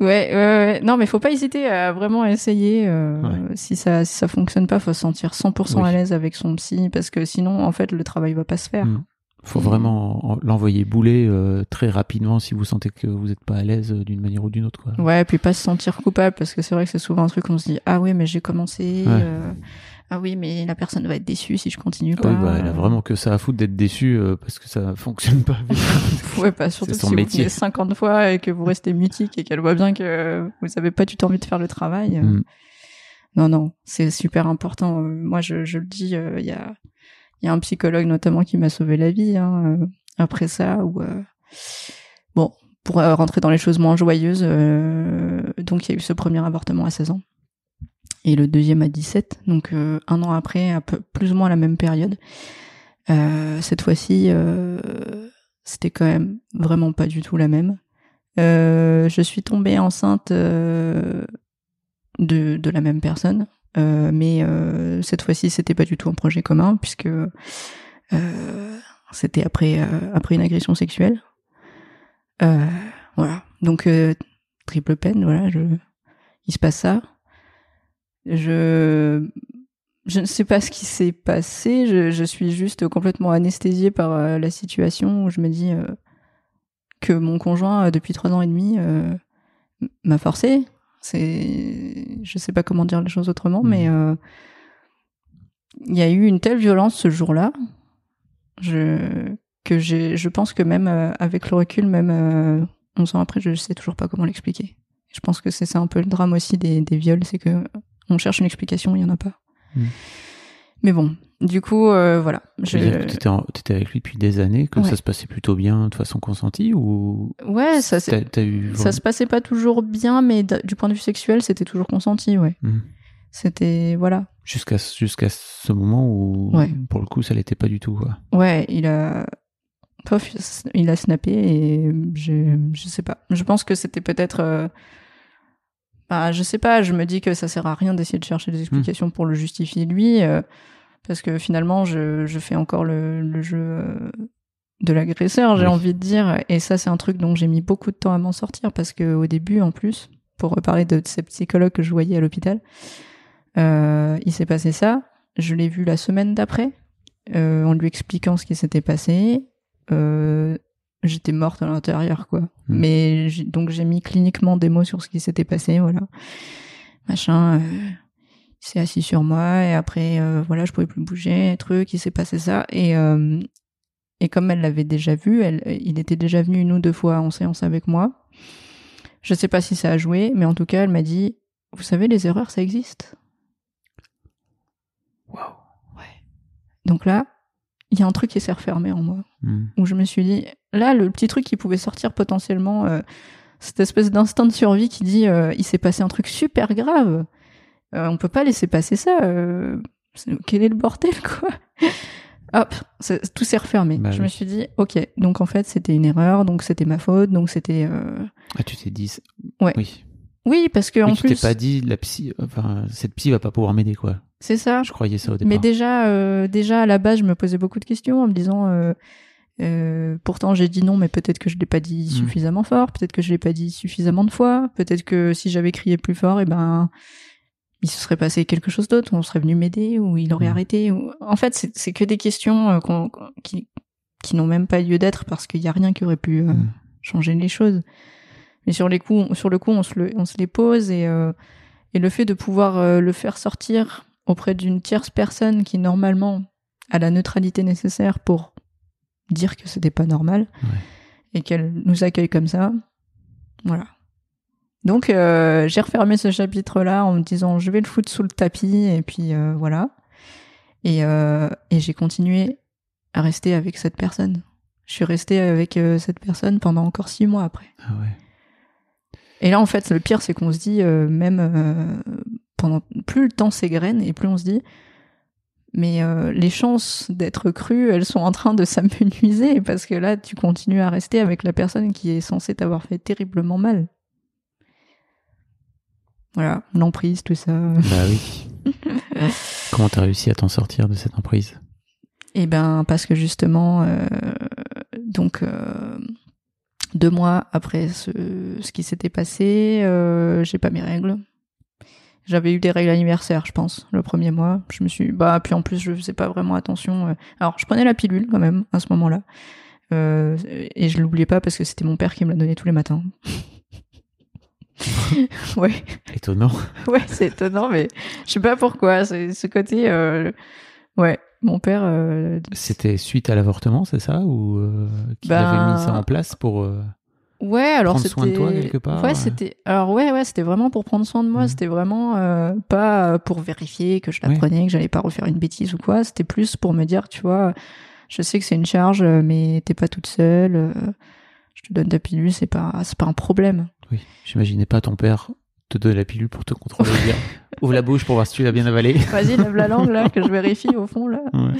Ouais, ouais, ouais. Non, mais faut pas hésiter à vraiment essayer. euh, Ouais. Si ça si ça fonctionne pas, faut se sentir 100% Oui. à l'aise avec son psy parce que sinon en fait le travail va pas se faire. Mm. Faut vraiment en- l'envoyer bouler euh, très rapidement si vous sentez que vous n'êtes pas à l'aise euh, d'une manière ou d'une autre, quoi. Ouais, puis pas se sentir coupable parce que c'est vrai que c'est souvent un truc où on se dit ah oui mais j'ai commencé Ouais. euh, ah oui mais la personne va être déçue si je continue Ah pas. oui, bah, elle a vraiment que ça à foutre d'être déçue parce que ça fonctionne pas. Ouais, pas surtout si vous venez 50 fois et que vous restez mutique et qu'elle voit bien que vous avez pas du tout envie de faire le travail. Mm. Non, non, c'est super important. Moi, je, je le dis, il y, a, il y a un psychologue notamment qui m'a sauvé la vie hein, euh, après ça. Euh, bon, pour euh, rentrer dans les choses moins joyeuses, donc il y a eu ce premier avortement à 16 ans et le deuxième à 17, donc un an après, plus ou moins à la même période. Cette fois-ci, c'était quand même vraiment pas du tout la même. Je suis tombée enceinte de la même personne, euh, mais euh, cette fois-ci, c'était pas du tout un projet commun puisque euh, c'était après après une agression sexuelle. Voilà, donc triple peine. Voilà, il se passe ça. Je je ne sais pas ce qui s'est passé. Je, je suis juste complètement anesthésiée par la situation où je me dis que mon conjoint, depuis trois ans et demi, m'a forcé. C'est, je sais pas comment dire les choses autrement, Mhm. mais euh, il y a eu une telle violence ce jour-là, je, que j'ai, je pense que même euh, avec le recul, même euh, 11 ans après, je sais toujours pas comment l'expliquer. Je pense que c'est ça un peu le drame aussi des, des viols, c'est que on cherche une explication, il y en a pas. Mhm. Mais bon, du coup, euh, voilà. Tu Je... t'étais, en- t'étais avec lui depuis des années, que Ouais. ça se passait plutôt bien de façon consentie ou Ouais, ça, eu ça se passait pas toujours bien, mais du point de vue sexuel, c'était toujours consenti, ouais. Mhm. C'était, voilà. jusqu'à jusqu'à ce moment où Ouais. pour le coup ça l'était pas du tout quoi. Ouais, il a. Pof, il a snappé et je, je sais pas. Je pense que c'était peut-être. euh, Bah, je sais pas, je me dis que ça sert à rien d'essayer de chercher des explications pour le justifier lui, euh, parce que finalement, je, je fais encore le, le jeu euh, de l'agresseur, j'ai Oui. envie de dire. Et ça, c'est un truc dont j'ai mis beaucoup de temps à m'en sortir, parce que au début, en plus, pour reparler de ces psychologues que je voyais à l'hôpital, euh, il s'est passé ça. Je l'ai vu la semaine d'après, euh, en lui expliquant ce qui s'était passé. Euh, J'étais morte à l'intérieur, quoi. Hmm. Mais donc j'ai mis cliniquement des mots sur ce qui s'était passé, voilà. Machin. euh, il s'est assis sur moi et après, euh, voilà, je pouvais plus bouger, truc. Il s'est passé ça et euh, et comme elle l'avait déjà vu, elle, il était déjà venu une ou deux fois en séance avec moi. Je sais pas si ça a joué, mais en tout cas, elle m'a dit, vous savez, les erreurs, ça existe. Waouh. Donc là, il y a un truc qui s'est refermé en moi, Mhm. où je me suis dit, là, le petit truc qui pouvait sortir potentiellement, euh, cette espèce d'instinct de survie qui dit, euh, il s'est passé un truc super grave, Euh, on peut pas laisser passer ça. euh, quel est le bordel, quoi? Hop, tout s'est refermé. Bah je oui. me suis dit, ok, donc en fait, c'était une erreur, donc c'était ma faute, donc c'était... Ah tu t'es dit Ouais. oui. Oui, parce que Oui, en tu plus, t'es pas dit la psy enfin cette psy va pas pouvoir m'aider quoi. C'est ça. Je croyais ça au départ. Mais déjà, euh, déjà à la base, je me posais beaucoup de questions en me disant. euh, euh, pourtant, j'ai dit non, mais peut-être que je l'ai pas dit Mm. suffisamment fort, peut-être que je l'ai pas dit suffisamment de fois, peut-être que si j'avais crié plus fort, et ben, il se serait passé quelque chose d'autre, on serait venu m'aider, ou il aurait Mm. arrêté. Ou... En fait, c'est c'est que des questions euh, qui, qui n'ont même pas lieu d'être parce qu'il y a rien qui aurait pu euh, Mm. changer les choses. Mais sur les coups, sur le coup, on se, le- on se les pose et, euh, et le fait de pouvoir euh, le faire sortir auprès d'une tierce personne qui normalement a la neutralité nécessaire pour dire que c'était pas normal Ouais. et qu'elle nous accueille comme ça, voilà. Donc euh, j'ai refermé ce chapitre-là en me disant je vais le foutre sous le tapis et puis euh, voilà. Et, euh, et j'ai continué à rester avec cette personne. Je suis restée avec cette personne pendant encore six mois après. Ah ouais. Et là, en fait, le pire, c'est qu'on se dit, même pendant plus le temps s'égrène et plus on se dit, Mais euh, les chances d'être cru, elles sont en train de s'amenuiser parce que là, tu continues à rester avec la personne qui est censée t'avoir fait terriblement mal. Voilà, l'emprise, tout ça. Bah oui. Comment t'as réussi à t'en sortir de cette emprise? Eh ben, parce que justement, euh, donc euh, deux mois après ce, ce qui s'était passé, euh, j'ai pas mes règles. J'avais eu des règles anniversaires, je pense, le premier mois. Je me suis, bah, puis en plus, je faisais pas vraiment attention. euh. Alors, je prenais la pilule quand même à ce moment-là, Euh, et je l'oubliais pas parce que c'était mon père qui me la donnait tous les matins. ouais. Étonnant. Ouais, c'est étonnant, mais je sais pas pourquoi. C'est ce côté. euh, Ouais, mon père. euh, C'était suite à l'avortement, c'est ça? Ou qu'il Ben, avait mis ça en place pour. Euh, Ouais, alors Prendre c'était. soin de toi, quelque part, Ouais, ouais. c'était. Alors ouais, ouais, c'était vraiment pour prendre soin de moi. Mhm. C'était vraiment euh, pas pour vérifier que je la Oui. prenais, que j'allais pas refaire une bêtise ou quoi. C'était plus pour me dire, tu vois, je sais que c'est une charge, euh, mais t'es pas toute seule. euh, Je te donne ta pilule, c'est pas, c'est pas un problème. Oui, j'imaginais pas ton père te donner la pilule pour te contrôler. dire, Ouvre la bouche pour voir si tu l'as bien avalé. Vas-y, lève la langue là, que je vérifie au fond là. Ouais.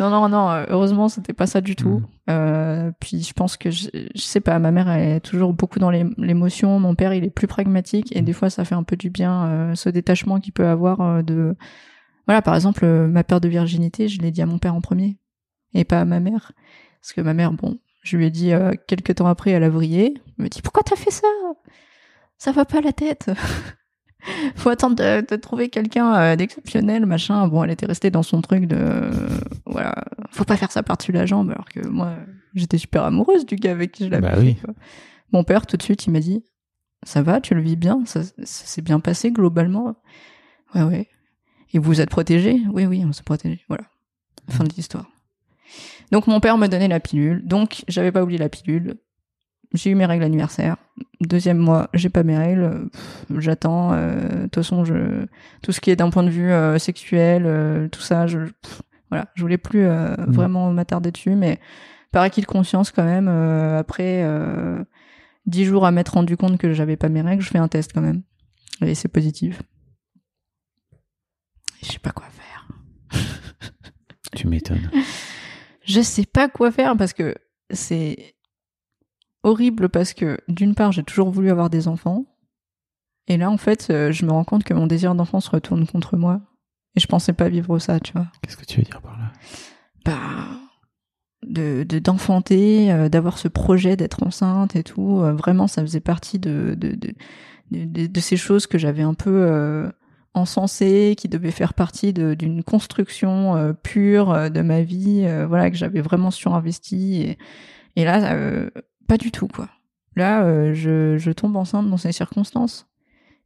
Non, non, non. Heureusement, c'était pas ça du tout. Mhm. Euh, puis je pense que je, je sais pas, ma mère elle est toujours beaucoup dans l'é- l'émotion. Mon père, il est plus pragmatique et Mhm. des fois, ça fait un peu du bien euh, ce détachement qu'il peut avoir euh, de. Voilà, par exemple, ma perte de virginité, je l'ai dit à mon père en premier et pas à ma mère, parce que ma mère, bon, je lui ai dit quelques temps après, elle a vrillé. Elle me dit pourquoi t'as fait ça? Ça va pas la tête. Faut attendre de, de trouver quelqu'un euh, d'exceptionnel, machin. Bon, elle était restée dans son truc de euh, voilà, faut pas faire ça par-dessus la jambe, alors que moi, j'étais super amoureuse du gars avec qui je l'avais Bah oui. Mon père, tout de suite, il m'a dit ça va, tu le vis bien, ça, ça s'est bien passé globalement? Ouais, ouais. Et vous vous êtes protégés? Oui, oui, on s'est protégés. Voilà. Fin de l'histoire. Donc mon père me donnait la pilule. Donc j'avais pas oublié la pilule. J'ai eu mes règles anniversaires. Deuxième mois, j'ai pas mes règles. J'attends. euh, De toute façon, je tout ce qui est d'un point de vue euh, sexuel, euh, tout ça, je pff, voilà, je voulais plus Mhm. vraiment m'attarder dessus, mais par acquis de conscience quand même. après dix jours à m'être rendu compte que j'avais pas mes règles, je fais un test quand même. Et c'est positif. Je sais pas quoi faire. Tu m'étonnes. Je sais pas quoi faire parce que c'est horrible parce que d'une part j'ai toujours voulu avoir des enfants. Et là en fait euh, je me rends compte que mon désir d'enfant se retourne contre moi. Et je pensais pas vivre ça tu vois. Qu'est-ce que tu veux dire par là? Bah de de- d'enfanter euh, d'avoir ce projet d'être enceinte et tout euh, vraiment ça faisait partie de de de, de, ces choses que j'avais un peu euh, encensées qui devaient faire partie d'une construction pure de ma vie voilà que j'avais vraiment surinvesti et et là pas du tout quoi. Là euh, je je tombe enceinte dans ces circonstances.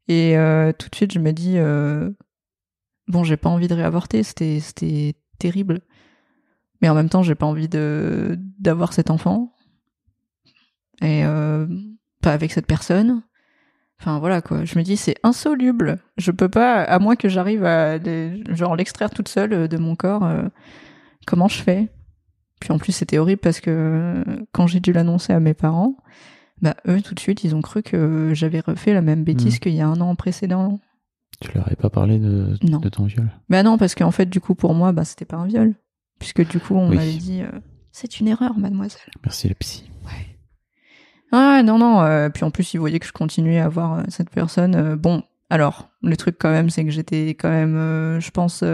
Et euh, tout de suite je me dis euh, bon j'ai pas envie de réavorter c'était terrible. Mais en même temps j'ai pas envie d'avoir cet enfant. Et pas avec cette personne. Enfin voilà quoi. Je me dis c'est insoluble. Je peux pas à moins que j'arrive à l'extraire toute seule de mon corps comment je fais? Puis en plus c'était horrible parce que euh, quand j'ai dû l'annoncer à mes parents bah eux tout de suite ils ont cru que j'avais refait la même bêtise Mhm. qu'il y a un an précédent Tu leur avais pas parlé de, Non. de ton viol? Bah non, parce qu'en fait, du coup, pour moi, bah, c'était pas un viol. Puisque du coup, on Oui. m'avait dit, euh, c'est une erreur, mademoiselle. Merci la psy. Ah non, non. euh, puis en plus, ils voyaient que je continuais à voir euh, cette personne. bon, alors, le truc quand même, c'est que j'étais quand même, je pense,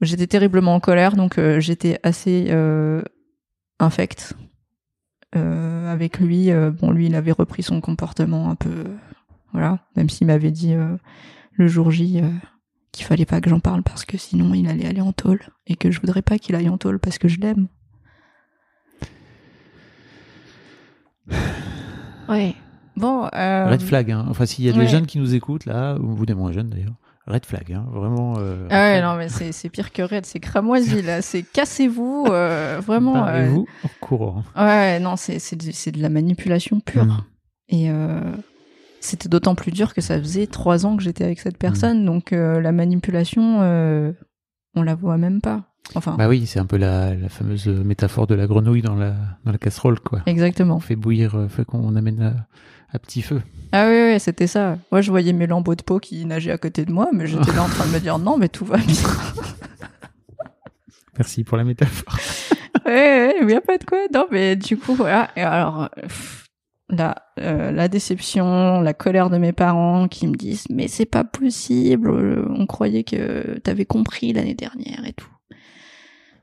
j'étais terriblement en colère, donc euh, j'étais assez euh, infecte euh, avec lui. euh, bon, lui, il avait repris son comportement un peu, voilà, même s'il m'avait dit euh, le jour J euh, qu'il fallait pas que j'en parle parce que sinon il allait aller en tôle et que je voudrais pas qu'il aille en tôle parce que je l'aime. Ouais. Bon. Euh... Red flag, hein. Enfin, s'il y a des ouais. jeunes qui nous écoutent là, ou vous des moins jeunes d'ailleurs, red flag, hein. Vraiment. euh, Ah ouais, non, mais c'est c'est pire que Red, c'est cramoisi, là. C'est cassez-vous, euh, vraiment. euh, Barrez-vous en courant. Ouais, non, c'est c'est de, c'est de la manipulation pure. Mm. Et euh, c'était d'autant plus dur que ça faisait trois ans que j'étais avec cette personne, donc euh, la manipulation, on la voit même pas. Enfin, Bah oui, c'est un peu la, la fameuse métaphore de la grenouille dans la, dans la casserole, quoi. exactement. On fait bouillir, fait qu'on amène à, à petit feu. Ah oui, oui, c'était ça. Moi, je voyais mes lambeaux de peau qui nageaient à côté de moi, mais j'étais là en train de me dire non, mais tout va bien. Merci pour la métaphore. ouais, ouais, il y a pas de quoi. Non, mais du coup, voilà. Et alors, pff, la, euh, la déception, la colère de mes parents qui me disent, mais c'est pas possible, euh, on croyait que t'avais compris l'année dernière et tout.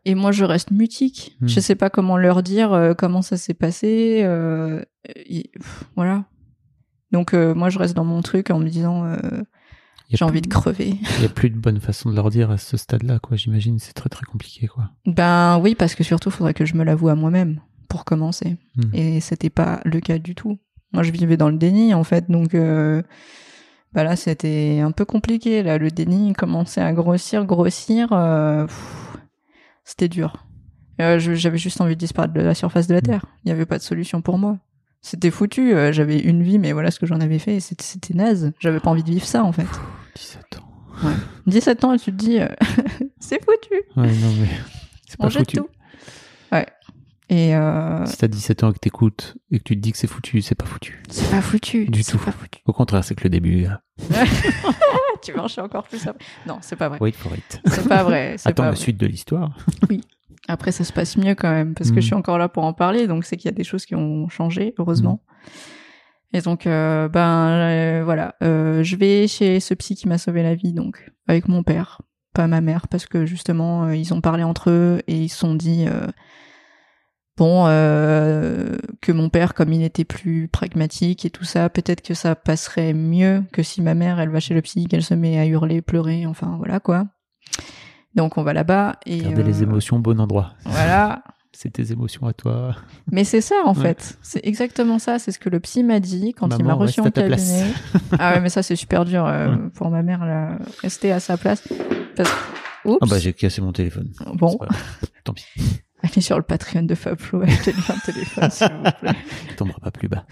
Et moi, je reste mutique. Hmm. Je sais pas comment leur dire euh, comment ça s'est passé. euh, et- pff, voilà. Donc, euh, moi, je reste dans mon truc en me disant, euh, j'ai envie de crever. Il y a plus de bonne façon de leur dire à ce stade-là, quoi. J'imagine, c'est très très compliqué, quoi. Ben oui, parce que surtout, faudrait que je me l'avoue à moi-même pour commencer. Hmm. Et c'était pas le cas du tout. Moi, je vivais dans le déni, en fait, donc euh, bah là, c'était un peu compliqué. Là, le déni commençait à grossir, grossir. euh, c'était dur. Euh, J'avais juste envie de disparaître de la surface de la Terre. Il n'y avait pas de solution pour moi. C'était foutu. euh, J'avais une vie, mais voilà ce que j'en avais fait. C'était naze. J'avais pas envie de vivre ça, en fait. 17 ans. 17 ans, et tu te dis, euh, c'est foutu. Ouais, non, mais c'est pas On jette foutu. tout. Ouais. Et euh, Si t'as 17 ans et que t'écoutes et que tu te dis que c'est foutu, c'est pas foutu. c'est pas foutu. Du tout. pas foutu. Au contraire, c'est que le début. là. tu marches encore plus après. Non, c'est pas vrai. Wait for it. C'est pas vrai. Attends pas la vrai. suite de l'histoire. Après, ça se passe mieux quand même parce que Mm. je suis encore là pour en parler, donc c'est qu'il y a des choses qui ont changé, heureusement. Mm. Et donc, euh, ben euh, voilà, Euh, je vais chez ce psy qui m'a sauvé la vie, donc avec mon père, pas ma mère, parce que justement, ils ont parlé entre eux et ils se sont dit. Bon, euh, que mon père, comme il était plus pragmatique et tout ça, peut-être que ça passerait mieux que si ma mère, elle va chez le psy, qu'elle se met à hurler, pleurer, enfin voilà quoi. Donc on va là-bas et Garder les euh, émotions au bon endroit. Voilà, C'est tes émotions à toi. mais c'est ça en Ouais. fait. C'est exactement ça. C'est ce que le psy m'a dit quand il m'a reçu en place. cabinet. ah ouais, mais ça c'est super dur euh, pour ma mère là, rester à sa place. Parce... Oups. Ah bah j'ai cassé mon téléphone. bon, pas. Tant pis. allez sur le Patreon de Fablo, achetez-lui un téléphone s'il vous plaît. Il tombera pas plus bas.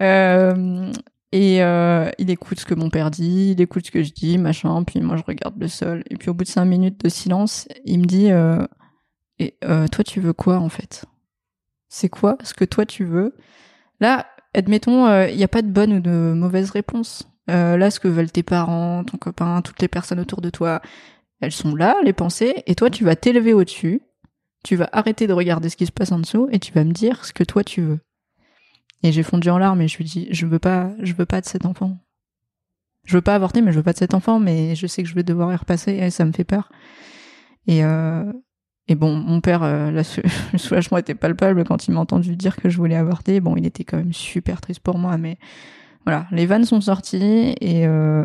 Euh, et euh, il écoute ce que mon père dit, il écoute ce que je dis, machin. Puis moi je regarde le sol. Et puis au bout de cinq minutes de silence, il me dit euh, et euh, toi tu veux quoi en fait? C'est quoi ce que toi tu veux? Là, admettons, il n'y a pas de bonne ou de mauvaise réponse. Là, ce que veulent tes parents, ton copain, toutes les personnes autour de toi, elles sont là, les pensées, et toi tu vas t'élever au-dessus. Tu vas arrêter de regarder ce qui se passe en dessous et tu vas me dire ce que toi tu veux. Et j'ai fondu en larmes et je lui dis je veux pas je veux pas de cet enfant. Je veux pas avorter mais je veux pas de cet enfant mais je sais que je vais devoir y repasser et ça me fait peur. Et euh, et bon mon père euh, sou- le soulagement était palpable quand il m'a entendu dire que je voulais avorter. Bon il était quand même super triste pour moi mais voilà les vannes sont sorties et euh,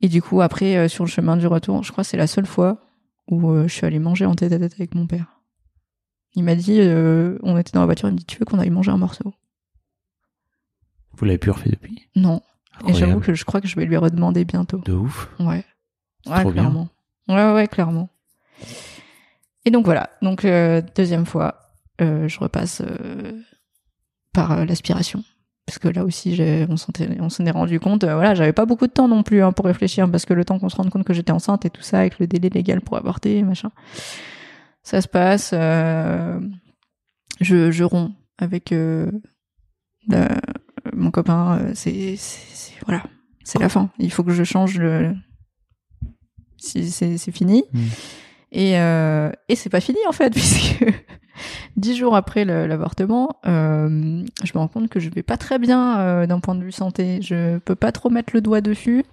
et du coup après euh, sur le chemin du retour je crois que c'est la seule fois où euh, je suis allée manger en tête à tête avec mon père. Il m'a dit, euh, on était dans la voiture, il me dit, tu veux qu'on aille manger un morceau? Vous l'avez plus refait depuis? Non. Et j'avoue que je crois que je vais lui redemander bientôt. De ouf. Ouais. Ouais, trop bien. clairement. Ouais, ouais, clairement. Et donc voilà. Donc euh, deuxième fois, euh, je repasse par l'aspiration. Parce que là aussi, on s'en est, on s'en est rendu compte. euh, voilà, j'avais pas beaucoup de temps non plus hein, pour réfléchir, parce que le temps qu'on se rende compte que j'étais enceinte et tout ça, avec le délai légal pour avorter, machin, ça se passe. euh, je, je romps avec euh, mon copain. euh, c'est, voilà, c'est la fin. Il faut que je change le. C'est, fini. Mm. Et, euh, et c'est pas fini en fait, puisque dix jours après l'avortement, euh, je me rends compte que je vais pas très bien euh, d'un point de vue santé. Je peux pas trop mettre le doigt dessus.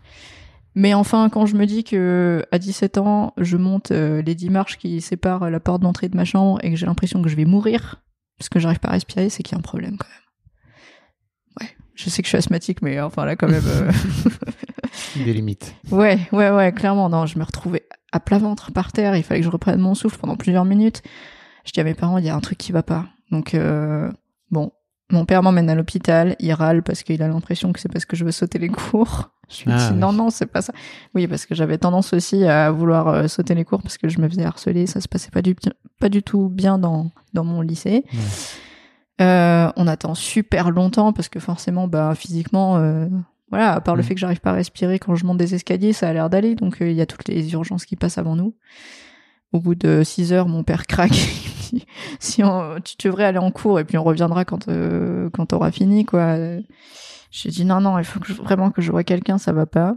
Mais enfin, quand je me dis que à 17 ans, je monte euh, les 10 marches qui séparent la porte d'entrée de ma chambre et que j'ai l'impression que je vais mourir parce que j'arrive pas à respirer, c'est qu'il y a un problème quand même. Ouais, je sais que je suis asthmatique, mais enfin là quand même. euh, Des limites. Ouais, ouais, ouais, clairement. Non, je me retrouvais à plat ventre par terre. Il fallait que je reprenne mon souffle pendant plusieurs minutes. Je dis à mes parents, il y a un truc qui va pas. Donc, euh, bon, mon père m'emmène à l'hôpital. Il râle parce qu'il a l'impression que c'est parce que je veux sauter les cours. Je lui Ah, dis, non, oui. non, c'est pas ça. Oui, parce que j'avais tendance aussi à vouloir euh, sauter les cours parce que je me faisais harceler. Ça se passait pas du, pas du tout bien dans, dans mon lycée. Euh, on attend super longtemps parce que forcément, bah, physiquement, euh, voilà, à part le Mm. fait que j'arrive pas à respirer quand je monte des escaliers, ça a l'air d'aller. Donc, euh, il y a toutes les urgences qui passent avant nous. Au bout de 6 heures, mon père craque. Si on- tu devrais aller en cours et puis on reviendra quand, euh, quand t'auras fini, quoi. J'ai dit non, non, il faut vraiment que je vois quelqu'un, ça va pas.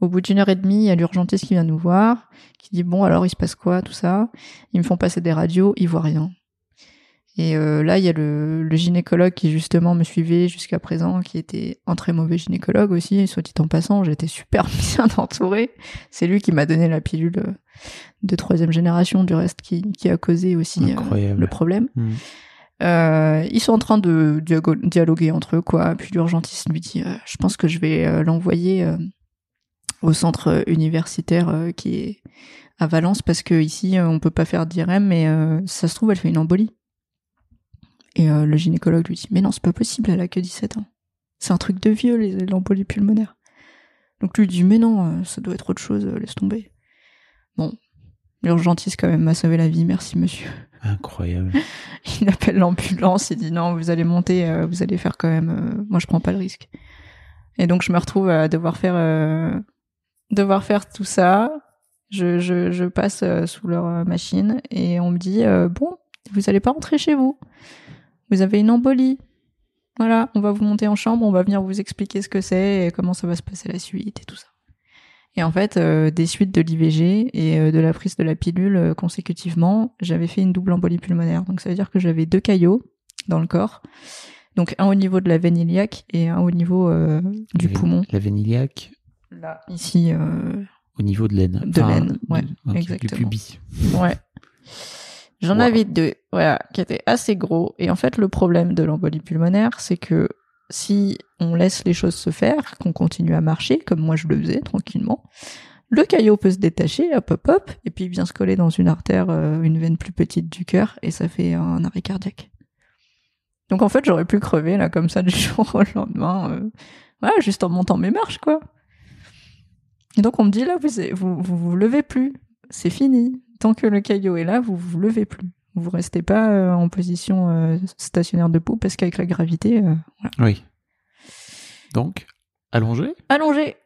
Au Au bout d'une heure et demie, il y a l'urgentiste qui vient nous voir, qui dit bon alors il se passe quoi, tout ça? Ils me font passer des radios, ils voient rien. Et euh, là, il y a le, le gynécologue qui justement me suivait jusqu'à présent, qui était un très mauvais gynécologue aussi, et soit dit en passant, j'étais super bien entourée. C'est lui qui m'a donné la pilule euh, de troisième génération, du reste qui, qui a causé aussi euh, le problème. Mm. Euh, ils sont en train de dialoguer entre eux, quoi. Puis l'urgentiste lui dit, euh, je pense que je vais l'envoyer au centre universitaire qui est à Valence parce que ici on peut pas faire d'IRM, mais euh, ça se trouve elle fait une embolie. Et euh, le gynécologue lui dit, mais non c'est pas possible, elle a que 17 ans. C'est un truc de vieux les l'embolie pulmonaire. Donc lui dit, mais non, euh, ça doit être autre chose, euh, laisse tomber. Bon, l'urgentiste quand même m'a sauvé la vie, merci monsieur. Incroyable. Il appelle l'ambulance, il dit non, vous allez monter, vous allez faire quand même. moi, je prends pas le risque. Et donc, je me retrouve à devoir faire, euh, devoir faire tout ça. Je, je, je passe sous leur machine et on me dit euh, bon, vous allez pas rentrer chez vous. Vous avez une embolie. Voilà, on va vous monter en chambre, on va venir vous expliquer ce que c'est et comment ça va se passer la suite et tout ça. Et en fait, euh, des suites de l'IVG et euh, de la prise de la pilule euh, consécutivement, j'avais fait une double embolie pulmonaire. Donc ça veut dire que j'avais deux caillots dans le corps. Donc un au niveau de la veine iliaque et un au niveau du La poumon. La veine iliaque Là, ici, au niveau de l'aine. De l'aine, ouais, ok, Du exactement. pubis. ouais. J'en Wow. avais deux, voilà, qui étaient assez gros. Et en fait, le problème de l'embolie pulmonaire, c'est que si on laisse les choses se faire, qu'on continue à marcher, comme moi je le faisais tranquillement, le caillot peut se détacher, hop hop hop, et puis il vient se coller dans une artère, euh, une veine plus petite du cœur, et ça fait un arrêt cardiaque. Donc en fait, j'aurais pu crever là comme ça du jour au lendemain, euh, voilà, juste en montant mes marches quoi. Et donc on me dit là, vous vous vous, vous levez plus, c'est fini. Tant que le caillot est là, vous vous levez plus. Vous restez pas euh, en position euh, stationnaire debout parce qu'avec la gravité, euh, Oui. Donc, allongé? Allongé,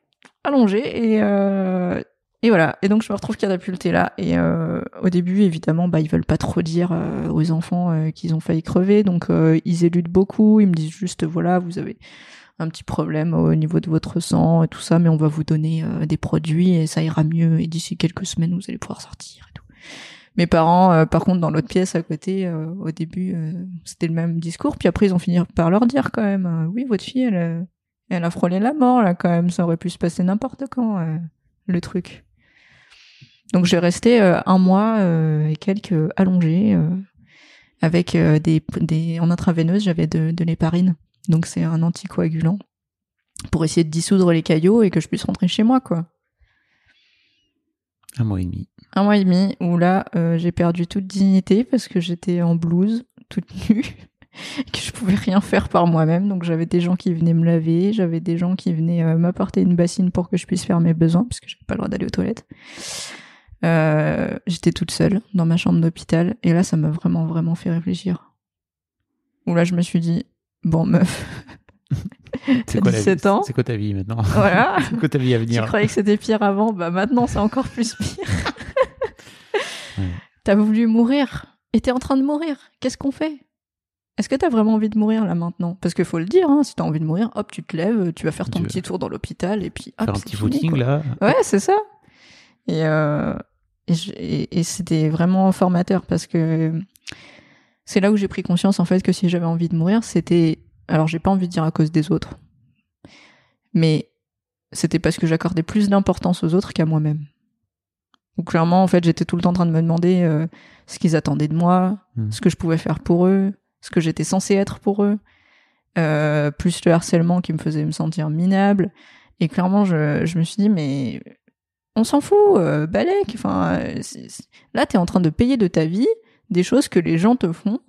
allongé et euh, et voilà. Et donc je me retrouve catapultée là. Et euh, au début, évidemment, bah ils veulent pas trop dire euh, aux enfants euh, qu'ils ont failli crever, donc ils éludent beaucoup. Ils me disent juste voilà, vous avez un petit problème au niveau de votre sang et tout ça, mais on va vous donner euh, des produits et ça ira mieux. Et d'ici quelques semaines, vous allez pouvoir sortir et tout. Mes parents, euh, par contre, dans l'autre pièce à côté, euh, au début, euh, c'était le même discours. Puis après, ils ont fini par leur dire quand même, euh, oui, votre fille, elle, euh, elle a frôlé la mort là quand même. Ça aurait pu se passer n'importe quand, euh, le truc. Donc j'ai resté euh, un mois euh, et quelques allongés euh, avec euh, des, des en intraveineuse, j'avais de, de l'héparine. Donc c'est un anticoagulant pour essayer de dissoudre les caillots et que je puisse rentrer chez moi quoi. Un mois et demi. Un mois et demi où là euh, j'ai perdu toute dignité parce que j'étais en blouse toute nue que je pouvais rien faire par moi-même donc j'avais des gens qui venaient me laver j'avais des gens qui venaient euh, m'apporter une bassine pour que je puisse faire mes besoins parce que j'avais pas le droit d'aller aux toilettes euh, j'étais toute seule dans ma chambre d'hôpital et là ça m'a vraiment vraiment fait réfléchir où là je me suis dit bon meuf C'est quoi, la 17 vie ans C'est quoi ta vie maintenant voilà C'est quoi ta vie à tu venir croyais que c'était pire avant, bah maintenant c'est encore plus pire. Ouais. T'as voulu mourir et t'es en train de mourir. Qu'est-ce qu'on fait? Est-ce que t'as vraiment envie de mourir là maintenant? Parce qu'il faut le dire, hein, si t'as envie de mourir, hop, tu te lèves, tu vas faire ton Tu- petit tour dans l'hôpital et puis hop, Faire un c'est petit fini, footing quoi. là Ouais, c'est ça. Et, euh, et- et c'était vraiment formateur parce que c'est là où j'ai pris conscience en fait que si j'avais envie de mourir, c'était alors j'ai pas envie de dire à cause des autres, mais c'était parce que j'accordais plus d'importance aux autres qu'à moi-même. Donc clairement en fait j'étais tout le temps en train de me demander euh, ce qu'ils attendaient de moi, Hmm. ce que je pouvais faire pour eux, ce que j'étais censé être pour eux, euh, plus le harcèlement qui me faisait me sentir minable. Et clairement, je, je me suis dit, mais on s'en fout, euh, balèque. Enfin, euh, là, t'es en train de payer de ta vie des choses que les gens te font,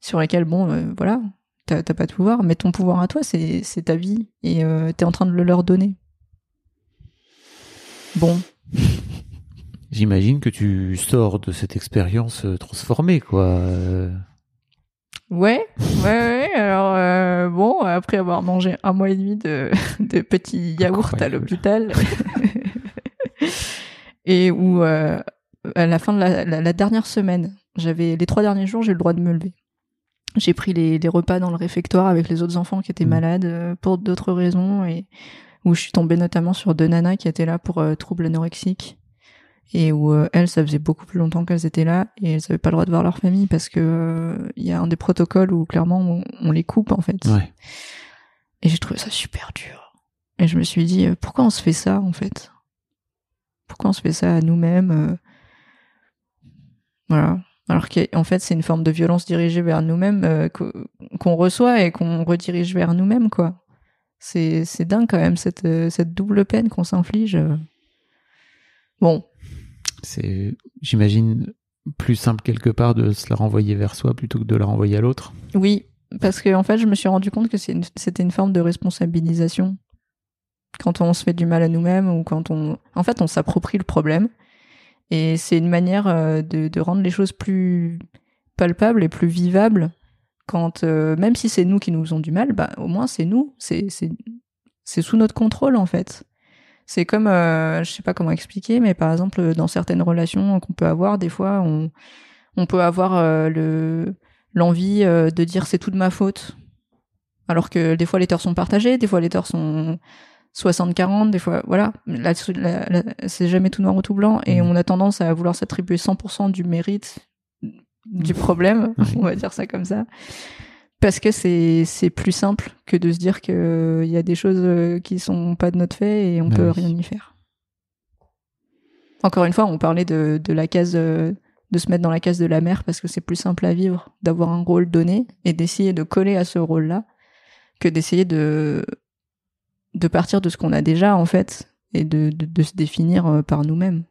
sur lesquelles, bon, euh, voilà, t'as pas de pouvoir, mais ton pouvoir à toi, c'est ta vie, et euh, t'es en train de le leur donner. Bon, J'imagine que tu sors de cette expérience euh, transformée, quoi. Ouais, ouais, ouais. Alors euh, bon, après avoir mangé un mois et demi de, de petits yaourts à l'hôpital, et où euh, à la fin de la, la- la dernière semaine, j'avais les trois derniers jours, j'ai le droit de me lever. J'ai pris les, les repas dans le réfectoire avec les autres enfants qui étaient Mhm. malades euh, pour d'autres raisons et où je suis tombée notamment sur deux nanas qui étaient là pour euh, troubles anorexiques et où euh, elles, ça faisait beaucoup plus longtemps qu'elles étaient là et elles avaient pas le droit de voir leur famille parce que euh, il y a un des protocoles où clairement on, on les coupe en fait. Ouais. Et j'ai trouvé ça super dur. Et je me suis dit, pourquoi on se fait ça, en fait? Pourquoi on se fait ça à nous-mêmes Voilà. Alors qu'en fait, c'est une forme de violence dirigée vers nous-mêmes euh, qu'o- qu'on reçoit et qu'on redirige vers nous-mêmes, quoi. C'est dingue quand même, cette, euh, cette double peine qu'on s'inflige. euh. Bon, C'est, j'imagine, plus simple quelque part de se la renvoyer vers soi plutôt que de la renvoyer à l'autre. Oui, parce que en fait, je me suis rendu compte que c'est une- c'était une forme de responsabilisation. Quand on se fait du mal à nous-mêmes ou quand on, en fait, on s'approprie le problème. Et c'est une manière euh, de, rendre les choses plus palpables et plus vivables. Quand euh, même si c'est nous qui nous faisons du mal, bah au moins c'est nous, c'est c'est sous notre contrôle en fait. C'est comme, euh, je sais pas comment expliquer, mais par exemple dans certaines relations qu'on peut avoir, des fois on on peut avoir euh, le l'envie de dire c'est tout de ma faute. Alors que des fois les torts sont partagés, des fois les torts sont 60-40, des fois, voilà. Là, c'est jamais tout noir ou tout blanc et Mhm. on a tendance à vouloir s'attribuer 100% du mérite du problème, Oui. on va dire ça comme ça. Parce que c'est c'est plus simple que de se dire que il y a des choses euh, qui sont pas de notre fait et on Bah peut rien y faire. Encore une fois, on parlait de, de la case euh, de se mettre dans la case de la mère parce que c'est plus simple à vivre d'avoir un rôle donné et d'essayer de coller à ce rôle-là que d'essayer de de partir de ce qu'on a déjà en fait et de, de, de se définir euh, par nous-mêmes.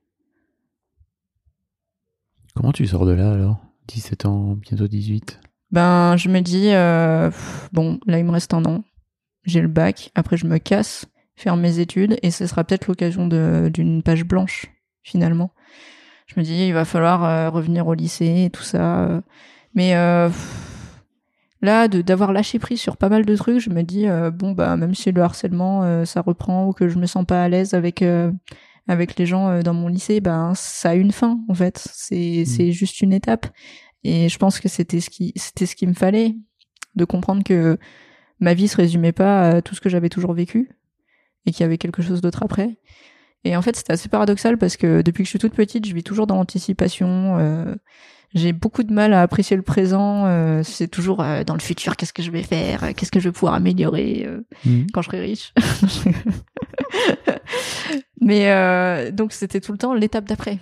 Comment tu sors de là alors? 17 ans, bientôt 18. Ben, je me dis, euh, pff, bon, là, il me reste un an. J'ai le bac. Après, je me casse, faire mes études, et ce sera peut-être l'occasion d'une page blanche, finalement. Je me dis, il va falloir euh, revenir au lycée et tout ça. euh. Mais pff, là, de- d'avoir lâché prise sur pas mal de trucs, je me dis, euh, bon, bah, même si le harcèlement, euh, ça reprend, ou que je me sens pas à l'aise avec... euh, avec les gens dans mon lycée, ben ça a une fin en fait. C'est c'est juste une étape. Et je pense que c'était ce qui c'était ce qu'il me fallait de comprendre que ma vie se résumait pas à tout ce que j'avais toujours vécu et qu'il y avait quelque chose d'autre après. Et en fait, c'était assez paradoxal parce que depuis que je suis toute petite, je vis toujours dans l'anticipation. J'ai beaucoup de mal à apprécier le présent. euh, c'est toujours euh, dans le futur, qu'est-ce que je vais faire, euh, qu'est-ce que je vais pouvoir améliorer euh, Mhm. quand je serai riche. Mais euh, donc c'était tout le temps l'étape d'après.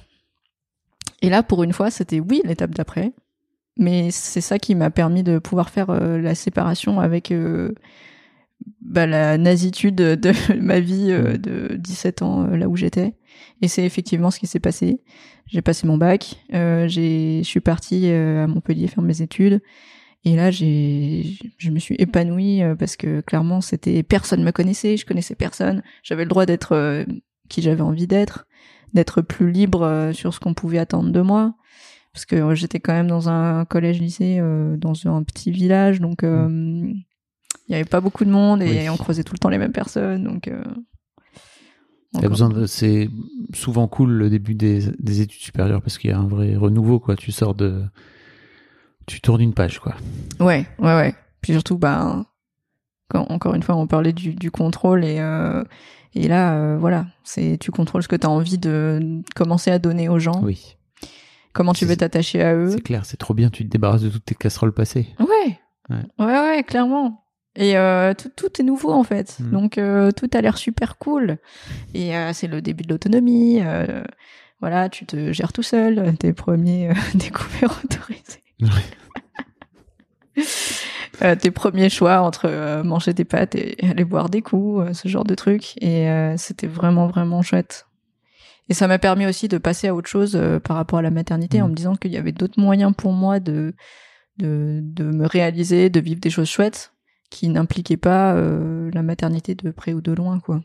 Et là, pour une fois, c'était oui l'étape d'après. Mais c'est ça qui m'a permis de pouvoir faire euh, la séparation avec euh, bah, la nasitude de ma vie euh, de 17 ans euh, là où j'étais. Et c'est effectivement ce qui s'est passé. J'ai passé mon bac, euh, j'ai, je suis partie euh, à Montpellier faire mes études. Et là, j'ai, je me suis épanouie parce que clairement, c'était personne me connaissait, je connaissais personne. J'avais le droit d'être qui j'avais envie d'être, d'être plus libre sur ce qu'on pouvait attendre de moi. Parce que j'étais quand même dans un collège-lycée, euh, dans un petit village, donc euh, il y avait pas beaucoup de monde et Oui. on croisait tout le temps les mêmes personnes. Donc, euh, besoin de, c'est souvent cool le début des, des études supérieures parce qu'il y a un vrai renouveau, quoi. Tu sors de, tu tournes une page, quoi. Ouais, ouais, ouais. Puis surtout, bah, quand, encore une fois, on parlait du, du contrôle et, euh, et là, euh, voilà, c'est tu contrôles ce que tu as envie de commencer à donner aux gens, Oui. comment tu veux t'attacher à eux. C'est clair, c'est trop bien. Tu te débarrasses de toutes tes casseroles passées. Ouais. Ouais. ouais, ouais, clairement. Et euh, tout, tout est nouveau en fait, Mm. donc euh, tout a l'air super cool. Et euh, c'est le début de l'autonomie. euh, voilà, tu te gères tout seul, tes premiers euh, découvertes autorisés. Euh, tes premiers choix entre euh, manger des pâtes et aller boire des coups, euh, ce genre de trucs. Et euh, c'était vraiment, vraiment chouette. Et ça m'a permis aussi de passer à autre chose euh, par rapport à la maternité Mhm. en me disant qu'il y avait d'autres moyens pour moi de, de, de me réaliser, de vivre des choses chouettes qui n'impliquaient pas euh, la maternité de près ou de loin, quoi.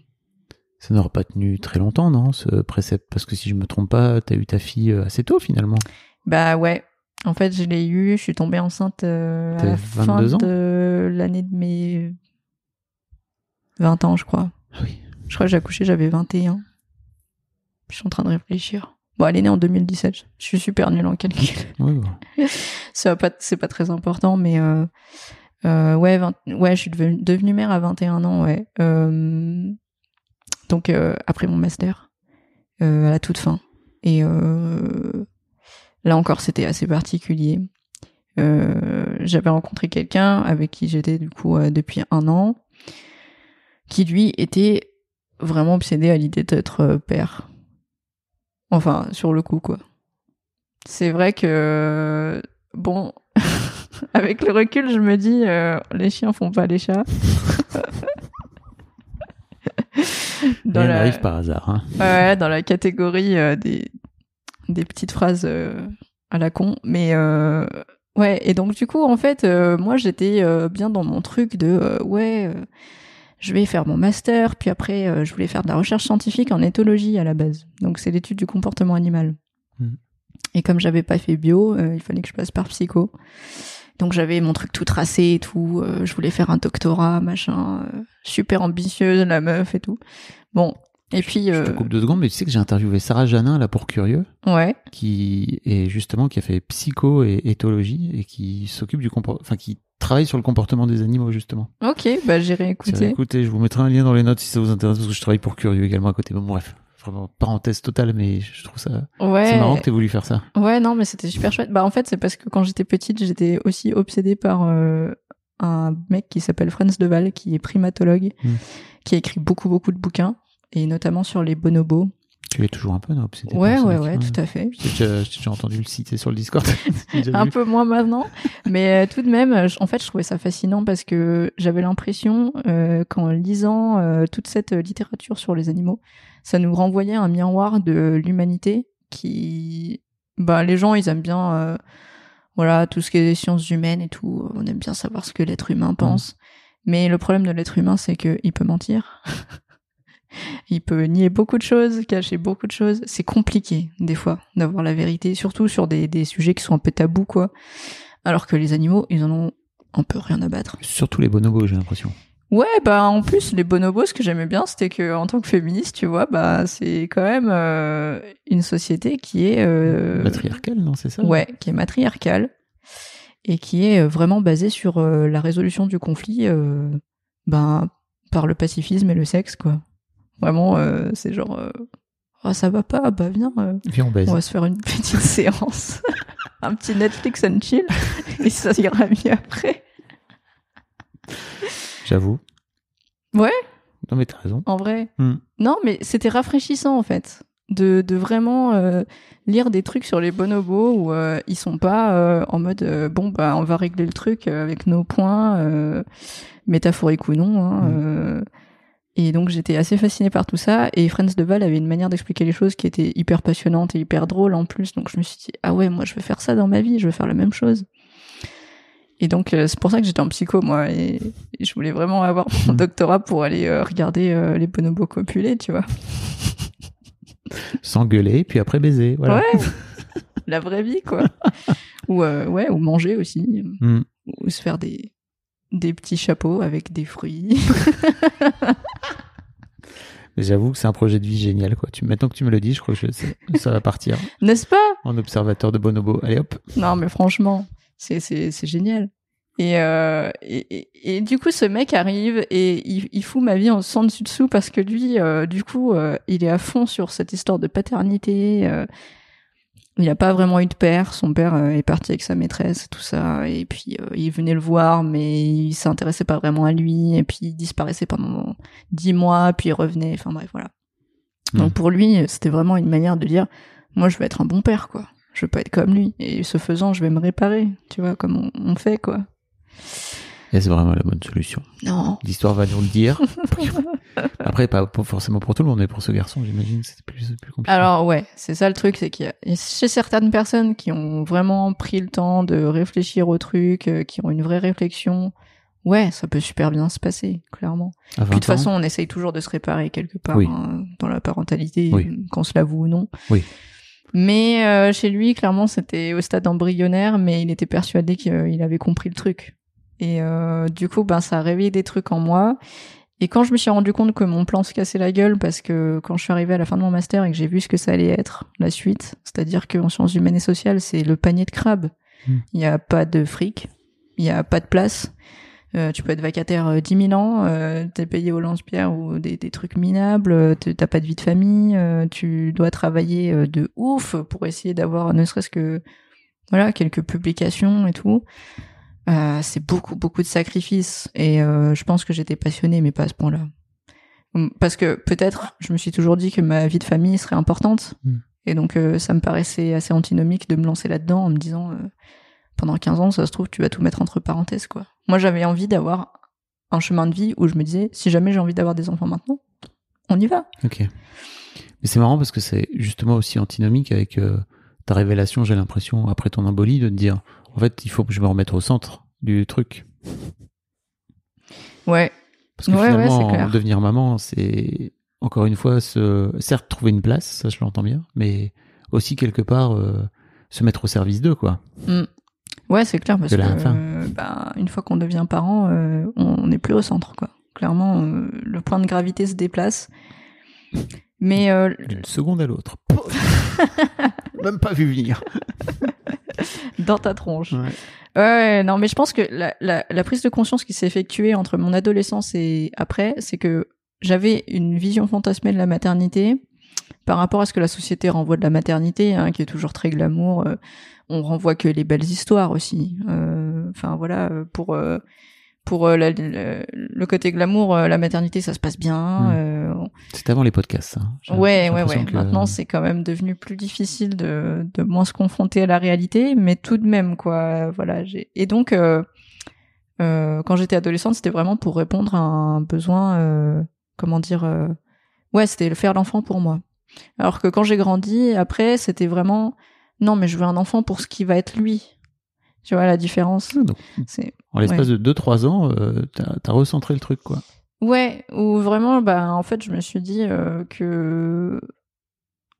Ça n'aura pas tenu très longtemps, non, ce précepte? Parce que si je me trompe pas, t'as eu ta fille euh, assez tôt, finalement. Bah ouais. En fait, je l'ai eu, je suis tombée enceinte euh, à la fin 22 ans? de l'année de mes 20 ans, je crois. Oui. Je crois que j'ai accouché, j'avais 21. Je suis en train de réfléchir. Bon, elle est née en 2017. Je suis super nulle en calcul. Ouais. Ça va pas, c'est pas très important, mais euh, euh, ouais, 20 ouais, je suis devenue, mère à 21 ans, ouais. Euh, donc euh, après mon master, euh, à la toute fin. Et euh, là encore, c'était assez particulier. J'avais rencontré quelqu'un avec qui j'étais du coup depuis un an, qui lui était vraiment obsédé à l'idée d'être père. Enfin, sur le coup, quoi. C'est vrai que bon, avec le recul, je me dis, euh, les chiens font pas les chats. Dans la- n'arrive par hasard. Hein. Ouais, dans la catégorie euh, des, des petites phrases euh, à la con. Mais ouais, et donc du coup, en fait, moi j'étais bien dans mon truc de ouais, je vais faire mon master, puis après je voulais faire de la recherche scientifique en éthologie à la base. Donc c'est l'étude du comportement animal. Mhm. Et comme j'avais pas fait bio, il fallait que je passe par psycho. Donc j'avais mon truc tout tracé et tout. euh, je voulais faire un doctorat, machin, euh, super ambitieuse la meuf et tout. Bon. Et puis Je euh, te coupe deux secondes, mais tu sais que j'ai interviewé Sarah Janin, là, pour Curieux, ouais. qui est justement, qui a fait psycho et éthologie, et qui s'occupe du comport... enfin, qui travaille sur le comportement des animaux, justement. Ok, bah j'irai écouter. écoutez, je vous mettrai un lien dans les notes si ça vous intéresse, parce que je travaille pour Curieux également à côté. Bon, bref. Vraiment, parenthèse totale, mais je trouve ça, Ouais. c'est marrant que t'aies voulu faire ça. Ouais, non, mais c'était super chouette. Bah en fait, c'est parce que quand j'étais petite, j'étais aussi obsédée par euh, un mec qui s'appelle Franz Deval, qui est primatologue, Mm. qui a écrit beaucoup beaucoup de bouquins, et notamment sur les bonobos. Tu l'es toujours un peu, non C'était Ouais, ouais, ouais, tout à fait. J'ai déjà, entendu le citer sur le Discord. Un vu. peu moins maintenant, mais euh, tout de même, je- en fait, je trouvais ça fascinant parce que j'avais l'impression euh, qu'en lisant euh, toute cette littérature sur les animaux, ça nous renvoyait un miroir de l'humanité qui, bah, les gens, ils aiment bien, voilà, tout ce qui est sciences humaines et tout. On aime bien savoir ce que l'être humain pense. Mais le problème de l'être humain, c'est qu'il peut mentir. Il peut nier beaucoup de choses, cacher beaucoup de choses. C'est compliqué, des fois, d'avoir la vérité, surtout sur des, des sujets qui sont un peu tabous, quoi. Alors que les animaux, ils en ont un peu rien à battre. Surtout les bonobos, j'ai l'impression. Ouais, bah en plus les bonobos, ce que j'aimais bien, c'était que en tant que féministe, tu vois, bah c'est quand même euh, une société qui est euh, Matriarcal, non, c'est ça? Ouais, qui est matriarcale et qui est euh, vraiment basée sur euh, la résolution du conflit, ben par le pacifisme et le sexe, quoi. Vraiment, euh, c'est genre, euh, ah ça va pas, bah viens, euh, Viens, on baise. on va se faire une petite séance, un petit Netflix and chill, et ça ira mieux après. J'avoue. Ouais. Non, mais t'as raison. En vrai. Hmm. Non, mais c'était rafraîchissant en fait. De, de vraiment euh, lire des trucs sur les bonobos où euh, ils sont pas euh, en mode bon bah on va régler le truc avec nos points métaphoriques ou non hein, Mm. Et donc j'étais assez fascinée par tout ça et Franz Deval avait une manière d'expliquer les choses qui était hyper passionnante et hyper drôle en plus donc je me suis dit ah ouais moi je veux faire ça dans ma vie je veux faire la même chose et donc euh, c'est pour ça que j'étais en psycho moi et, et je voulais vraiment avoir mon Mm. doctorat pour aller euh, regarder euh, les bonobos copuler tu vois S'engueuler, puis après baiser. Voilà. Ouais, la vraie vie, quoi. ou euh, ouais, ou manger aussi, Hmm. ou se faire des des petits chapeaux avec des fruits. Mais J'avoue que c'est un projet de vie génial, quoi. Tu, maintenant que tu me le dis, je crois que je- ça, va partir N'est-ce pas? En observateur de bonobo. Allez hop. Non, mais franchement, c'est c'est c'est génial. Et, euh, et, et, et du coup, ce mec arrive et il, il fout ma vie en sans dessus dessous parce que lui, euh, du coup, euh, il est à fond sur cette histoire de paternité. Il a pas vraiment eu de père. Son père euh, est parti avec sa maîtresse, tout ça. Et puis, euh, il venait le voir, mais il s'intéressait pas vraiment à lui. Et puis, il disparaissait pendant dix mois, puis il revenait. Enfin bref, voilà. Donc pour lui, c'était vraiment une manière de dire, moi, je veux être un bon père, quoi. Je veux pas être comme lui. Et ce faisant, je vais me réparer, tu vois, comme on, on fait, quoi. Et c'est vraiment la bonne solution? Non. L'histoire va nous le dire. Après, pas pas forcément pour tout le monde, mais pour ce garçon, j'imagine, c'était plus, plus compliqué. Alors ouais, c'est ça le truc, c'est qu'il y a chez certaines personnes qui ont vraiment pris le temps de réfléchir au truc, euh, qui ont une vraie réflexion, ouais, ça peut super bien se passer, clairement. à 20 Puis de toute ans, façon, on essaye toujours de se réparer quelque part Oui. hein, dans la parentalité, Oui. qu'on se l'avoue ou non. Oui. Mais euh, chez lui, clairement, c'était au stade embryonnaire, mais il était persuadé qu'il avait compris le truc. Et euh, du coup, ben, ça a réveillé des trucs en moi. Et quand je me suis rendu compte que mon plan se cassait la gueule, parce que quand je suis arrivée à la fin de mon master et que j'ai vu ce que ça allait être, la suite, c'est-à-dire qu'en sciences humaines et sociales, c'est le panier de crabe. Hmm. Il n'y a pas de fric, il n'y a pas de place. Euh, tu peux être vacataire euh, 10 000 ans, euh, t'es payé au lance-pierre ou des, des trucs minables, euh, t'as pas de vie de famille, euh, tu dois travailler euh, de ouf pour essayer d'avoir ne serait-ce que voilà quelques publications et tout. Euh, c'est beaucoup beaucoup de sacrifices et euh, je pense que j'étais passionnée mais pas à ce point-là. Hum, Parce que peut-être je me suis toujours dit que ma vie de famille serait importante Mm. et donc euh, ça me paraissait assez antinomique de me lancer là-dedans en me disant pendant 15 ans ça se trouve tu vas tout mettre entre parenthèses quoi. Moi j'avais envie d'avoir un chemin de vie où je me disais si jamais j'ai envie d'avoir des enfants maintenant, on y va. Ok. Mais c'est marrant parce que c'est justement aussi antinomique avec ta révélation, j'ai l'impression, après ton embolie, de te dire, en fait, il faut que je me remette au centre du truc. Ouais, Parce que Ouais, finalement, clair. devenir maman, c'est encore une fois, se... certes, trouver une place, ça je l'entends bien, mais aussi quelque part euh, se mettre au service d'eux, quoi. Ouais, c'est clair parce que euh, bah, une fois qu'on devient parent, euh, on n'est plus au centre quoi. Clairement, euh, le point de gravité se déplace. Mais D'une seconde à l'autre. Même pas vu venir. dans ta tronche. Ouais. Ouais, non, mais je pense que la, la, la prise de conscience qui s'est effectuée entre mon adolescence et après, c'est que j'avais une vision fantasmée de la maternité par rapport à ce que la société renvoie de la maternité, hein, qui est toujours très glamour. euh, on renvoie que les belles histoires aussi. Euh, Enfin voilà, euh, pour euh, pour euh, la- le, le côté glamour, euh, la maternité, ça se passe bien. Mm. euh, C'était avant les podcasts. J'ai- Ouais, ouais, ouais. que- Maintenant, c'est quand même devenu plus difficile de, de moins se confronter à la réalité, mais tout de même, quoi. Voilà. Et donc, euh, quand j'étais adolescente, c'était vraiment pour répondre à un besoin, comment dire, ouais, c'était le faire l'enfant pour moi. Alors que quand j'ai grandi, après, c'était vraiment, non, mais je veux un enfant pour ce qui va être lui. Tu vois la différence Ah, donc, en l'espace de 2-3 ans, euh, t'as as recentré le truc, quoi. Ouais, ou vraiment, bah, en fait, je me suis dit euh, que,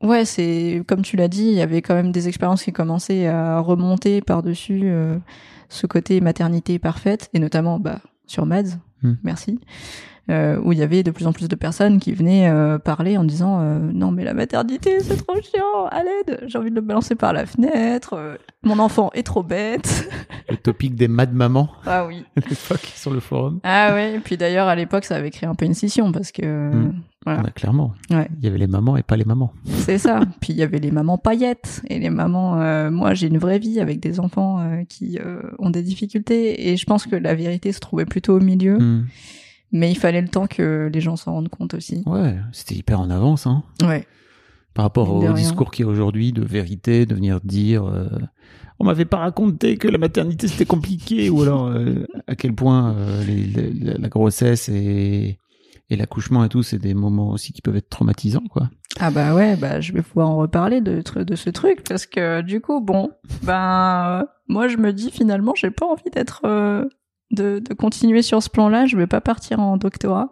ouais, c'est comme tu l'as dit, il y avait quand même des expériences qui commençaient à remonter par-dessus euh, ce côté maternité parfaite, et notamment, bah, sur Mads, Hmm. merci, euh, où il y avait de plus en plus de personnes qui venaient euh, parler en disant, euh, non mais la maternité, c'est trop chiant, à l'aide, j'ai envie de le balancer par la fenêtre, mon enfant est trop bête. Le topic des mad mamans ah oui. à l'époque sur le forum. Ah ouais, et puis d'ailleurs, à l'époque, ça avait créé un peu une scission, parce que, Hmm. voilà. Ah, clairement. Ouais. Il y avait les mamans et pas les mamans. C'est ça. Puis il y avait les mamans paillettes et les mamans. moi, j'ai une vraie vie avec des enfants qui ont des difficultés et je pense que la vérité se trouvait plutôt au milieu. Hmm. Mais il fallait le temps que les gens s'en rendent compte aussi. Ouais, c'était hyper en avance, hein. Ouais. par rapport au rien. discours qu'il y a aujourd'hui de vérité, de venir dire euh, on m'avait pas raconté que la maternité c'était compliqué ou alors euh, à quel point euh, les- les- la- grossesse et, et l'accouchement et tout c'est des moments aussi qui peuvent être traumatisants quoi. Ah bah ouais, bah je vais pouvoir en reparler de de ce truc parce que du coup bon, ben euh, moi je me dis finalement j'ai pas envie d'être de de continuer sur ce plan-là, je vais pas partir en doctorat.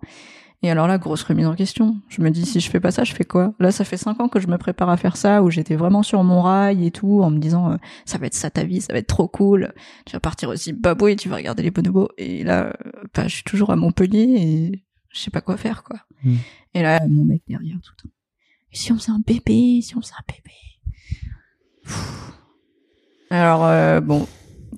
Et alors là, grosse remise en question. Je me dis, si je fais pas ça, je fais quoi? Là, ça fait cinq ans que je me prépare à faire ça, où j'étais vraiment sur mon rail et tout, en me disant, euh, ça va être ça ta vie, ça va être trop cool. Tu vas partir aussi babou et tu vas regarder les bonobos. Et là, euh, bah, je suis toujours à Montpellier et je sais pas quoi faire, quoi. Mm. Et là, mon mec derrière tout le temps. Et si on faisait un bébé Si on faisait un bébé? Pfff. Alors, euh, bon,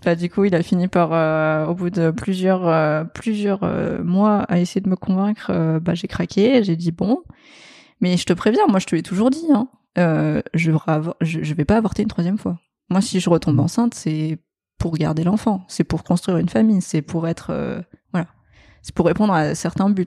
bah, du coup, il a fini par, euh, au bout de plusieurs, euh, plusieurs euh, mois, à essayer de me convaincre. bah, j'ai craqué. J'ai dit bon, mais je te préviens, moi, je te l'ai toujours dit. Hein, je, je, vais pas avorter une troisième fois. Moi, si je retombe enceinte, c'est pour garder l'enfant, c'est pour construire une famille, c'est pour être, voilà, c'est pour répondre à certains buts.